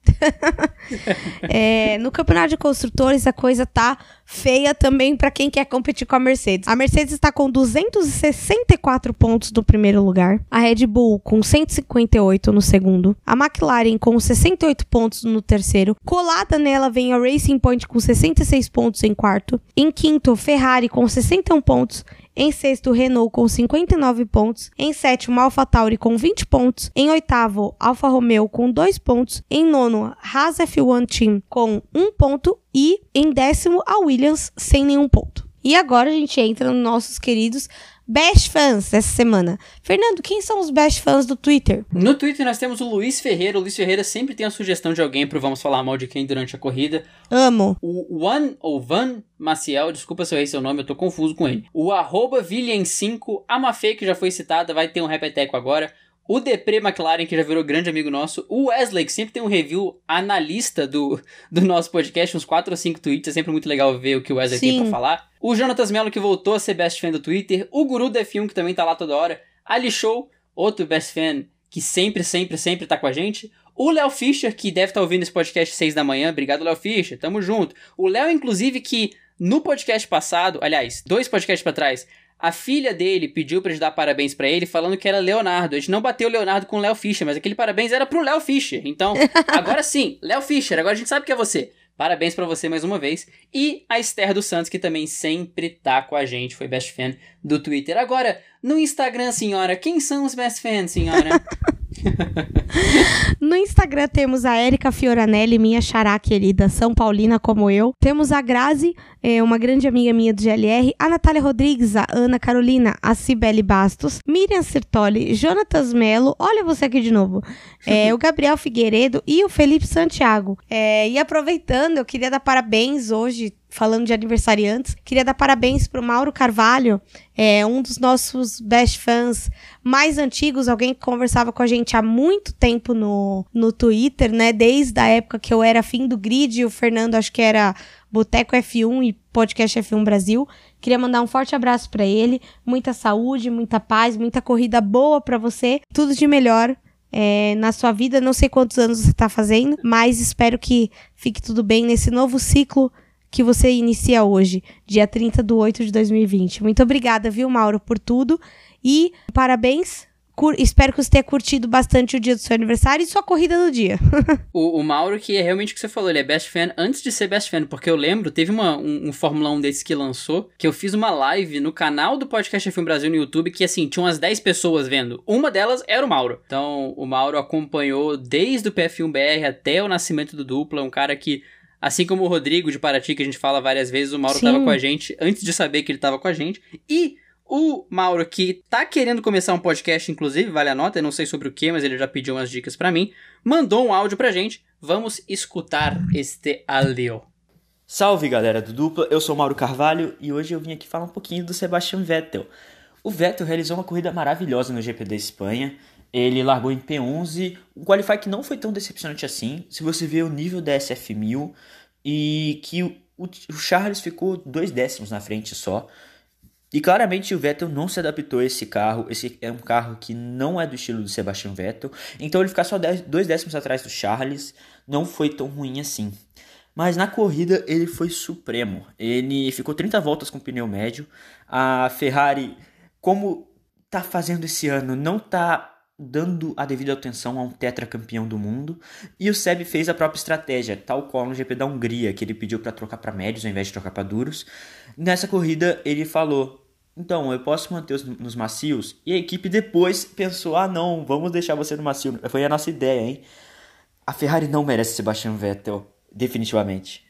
é, no campeonato de construtores a coisa tá feia também para quem quer competir com a Mercedes. A Mercedes está com 264 pontos no primeiro lugar, a Red Bull com 158 no segundo, a McLaren com 68 pontos no terceiro. Colada nela vem a Racing Point com 66 pontos em quarto, em quinto Ferrari com 61 pontos em sexto, Renault com 59 pontos. Em sétimo, AlphaTauri com 20 pontos. Em oitavo, Alfa Romeo com 2 pontos. Em nono, Haas F1 Team com 1 ponto. E em décimo, a Williams sem nenhum ponto. E agora a gente entra nos nossos queridos Best Fans dessa semana. Fernando, quem são os Best Fans do Twitter? No Twitter nós temos o Luiz Ferreira. O Luiz Ferreira sempre tem a sugestão de alguém pro Vamos Falar Mal de Quem durante a corrida. Amo. O One ou Van Maciel, desculpa se eu errei seu nome, eu tô confuso com ele. O arroba Villian5, a Mafê, que já foi citada, vai ter um repeteco agora. O Depre McLaren, que já virou grande amigo nosso. O Wesley, que sempre tem um review analista do, do nosso podcast, uns 4 ou 5 tweets. É sempre muito legal ver o que o Wesley tem Sim. pra falar. O Jonatas Mello, que voltou a ser best fan do Twitter. O Guru da F1, que também tá lá toda hora. Ali Show, outro best fan que sempre, sempre, sempre tá com a gente. O Léo Fischer, que deve estar ouvindo esse podcast 6 da manhã. Obrigado, Léo Fischer. Tamo junto. O Léo, inclusive, que no podcast passado, aliás, dois podcasts pra trás, a filha dele pediu pra gente dar parabéns pra ele, falando que era Leonardo. A gente não bateu o Leonardo com o Léo Fischer, mas aquele parabéns era pro Léo Fischer. Então, agora sim, Léo Fischer, agora a gente sabe que é você. Parabéns pra você mais uma vez. E a Esther dos Santos, que também sempre tá com a gente, foi best fan do Twitter. Agora, no Instagram, senhora, quem são os best fans, senhora? No Instagram temos a Érica Fioranelli, minha xará querida, São Paulina como eu. Temos a Grazi, é, uma grande amiga minha do GLR, a Natália Rodrigues, a Ana Carolina, a Cibele Bastos, Miriam Sertoli, Jonatas Melo, olha você aqui de novo, é, o Gabriel Figueiredo e o Felipe Santiago. É, e aproveitando, eu queria dar parabéns hoje, falando de aniversariantes, queria dar parabéns pro Mauro Carvalho, é um dos nossos best fans mais antigos, alguém que conversava com a gente há muito tempo no, no Twitter, né? Desde a época que eu era fim do grid, e o Fernando acho que era Boteco F1 e Podcast F1 Brasil. Queria mandar um forte abraço para ele, muita saúde, muita paz, muita corrida boa para você, tudo de melhor. É, na sua vida, não sei quantos anos você está fazendo, mas espero que fique tudo bem nesse novo ciclo que você inicia hoje, dia 30 de 8 de 2020. Muito obrigada, viu, Mauro, por tudo. E parabéns. Espero que você tenha curtido bastante o dia do seu aniversário e sua corrida do dia. o, o, Mauro, que é realmente o que você falou, ele é best fan antes de ser best fan, porque eu lembro, teve uma, um, um Fórmula 1 desse que lançou, que eu fiz uma live no canal do Podcast F1 Brasil no YouTube, que assim, tinha umas 10 pessoas vendo. Uma delas era o Mauro. Então, o Mauro acompanhou desde o PF1BR até o nascimento do dupla, um cara que Assim como o Rodrigo de Paraty, que a gente fala várias vezes, o Mauro Sim. tava com a gente antes de saber que ele tava com a gente. E o Mauro, que tá querendo começar um podcast, inclusive, vale a nota, eu não sei sobre o que, mas ele já pediu umas dicas para mim, mandou um áudio pra gente. Vamos escutar este áudio. Salve galera do Dupla, eu sou Mauro Carvalho e hoje eu vim aqui falar um pouquinho do Sebastian Vettel. O Vettel realizou uma corrida maravilhosa no GP da Espanha. Ele largou em P11, um qualify que não foi tão decepcionante assim, se você vê o nível da SF1000 e que o, o Charles ficou dois décimos na frente só. E claramente o Vettel não se adaptou a esse carro. Esse é um carro que não é do estilo do Sebastian Vettel. Então ele ficar só dez, dois décimos atrás do Charles não foi tão ruim assim. Mas na corrida ele foi supremo. Ele ficou 30 voltas com pneu médio. A Ferrari, como tá fazendo esse ano, não tá dando a devida atenção a um tetracampeão do mundo. E o Seb fez a própria estratégia, tal qual no GP da Hungria, que ele pediu para trocar para médios ao invés de trocar para duros. Nessa corrida ele falou: "Então, eu posso manter os nos macios?" E a equipe depois pensou: "Ah, não, vamos deixar você no macio." Foi a nossa ideia, hein? A Ferrari não merece Sebastian Vettel, definitivamente.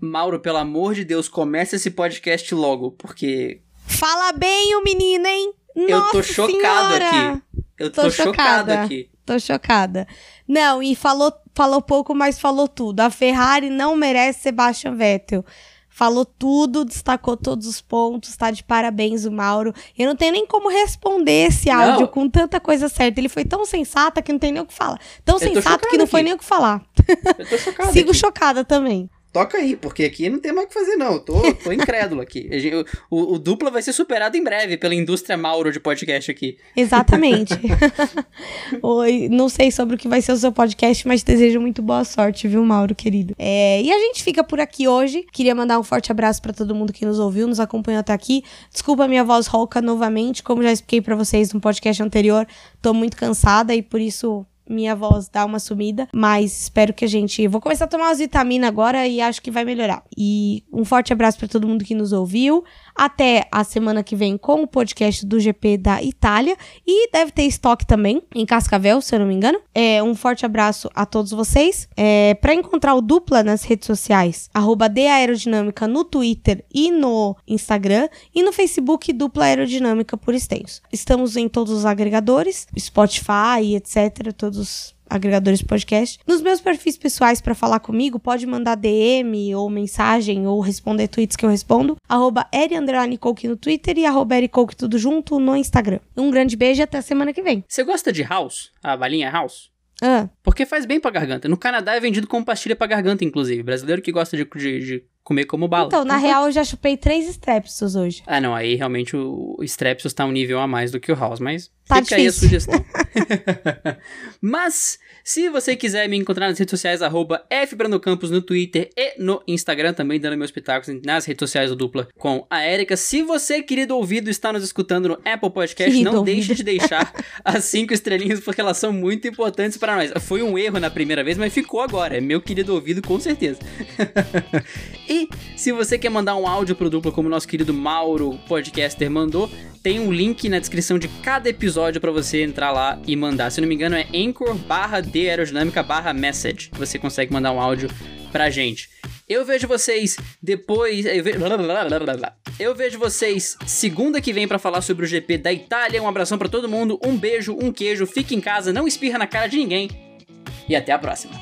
Mauro, pelo amor de Deus, comece esse podcast logo, porque Fala bem o menino, hein? Nossa eu tô chocado senhora. aqui. Eu tô, tô chocada aqui. Tô chocada. Não, e falou, falou pouco, mas falou tudo. A Ferrari não merece Sebastian Vettel. Falou tudo, destacou todos os pontos, tá de parabéns o Mauro. Eu não tenho nem como responder esse áudio não. com tanta coisa certa. Ele foi tão sensato que não tem nem o que falar. Tão sensato que não aqui. foi nem o que falar. Eu tô chocada. Sigo aqui. chocada também toca aí, porque aqui não tem mais o que fazer, não. Eu tô, tô incrédulo aqui. O, o, dupla vai ser superado em breve pela indústria Mauro de podcast aqui. Exatamente. Oi, não sei sobre o que vai ser o seu podcast, mas desejo muito boa sorte, viu, Mauro, querido? É, e a gente fica por aqui hoje. Queria mandar um forte abraço para todo mundo que nos ouviu, nos acompanhou até aqui. Desculpa a minha voz rouca novamente, como já expliquei para vocês no podcast anterior, tô muito cansada e por isso minha voz dá uma sumida, mas espero que a gente. Vou começar a tomar umas vitaminas agora e acho que vai melhorar. E um forte abraço para todo mundo que nos ouviu. Até a semana que vem com o podcast do GP da Itália. E deve ter estoque também em Cascavel, se eu não me engano. É, um forte abraço a todos vocês. É, para encontrar o dupla nas redes sociais, arroba Aerodinâmica no Twitter e no Instagram. E no Facebook, dupla aerodinâmica por extenso. Estamos em todos os agregadores, Spotify, etc. Todos agregadores de podcast. Nos meus perfis pessoais para falar comigo, pode mandar DM ou mensagem ou responder tweets que eu respondo. Arroba no Twitter e arroba tudo junto no Instagram. Um grande beijo e até a semana que vem. Você gosta de house? A balinha house? Ah. Porque faz bem pra garganta. No Canadá é vendido como pastilha pra garganta, inclusive. Brasileiro que gosta de, de, de comer como bala. Então, na uhum. real, eu já chupei três Strepsils hoje. Ah, não. Aí realmente o, o Strepsils tá um nível a mais do que o House, mas tá fica difícil. aí a sugestão. mas, se você quiser me encontrar nas redes sociais, arroba FBrandocampos no Twitter e no Instagram, também dando meus pitacos nas redes sociais do Dupla com a Erika. Se você, querido ouvido, está nos escutando no Apple Podcast, querido não ouvido. deixe de deixar as cinco estrelinhas, porque elas são muito importantes para nós. Foi um erro na primeira vez, mas ficou agora. É meu querido ouvido, com certeza. E se você quer mandar um áudio pro duplo como nosso querido Mauro, podcaster, mandou, Tem um link na descrição de cada episódio para você entrar lá e mandar. Se não me engano, é anchor barra de aerodinâmica barra message. Você consegue mandar um áudio pra gente. Eu vejo vocês depois. Eu, ve... eu vejo vocês segunda que vem para falar sobre o GP da Itália. Um abração para todo mundo, um beijo, um queijo, fique em casa, não espirra na cara de ninguém. E até a próxima.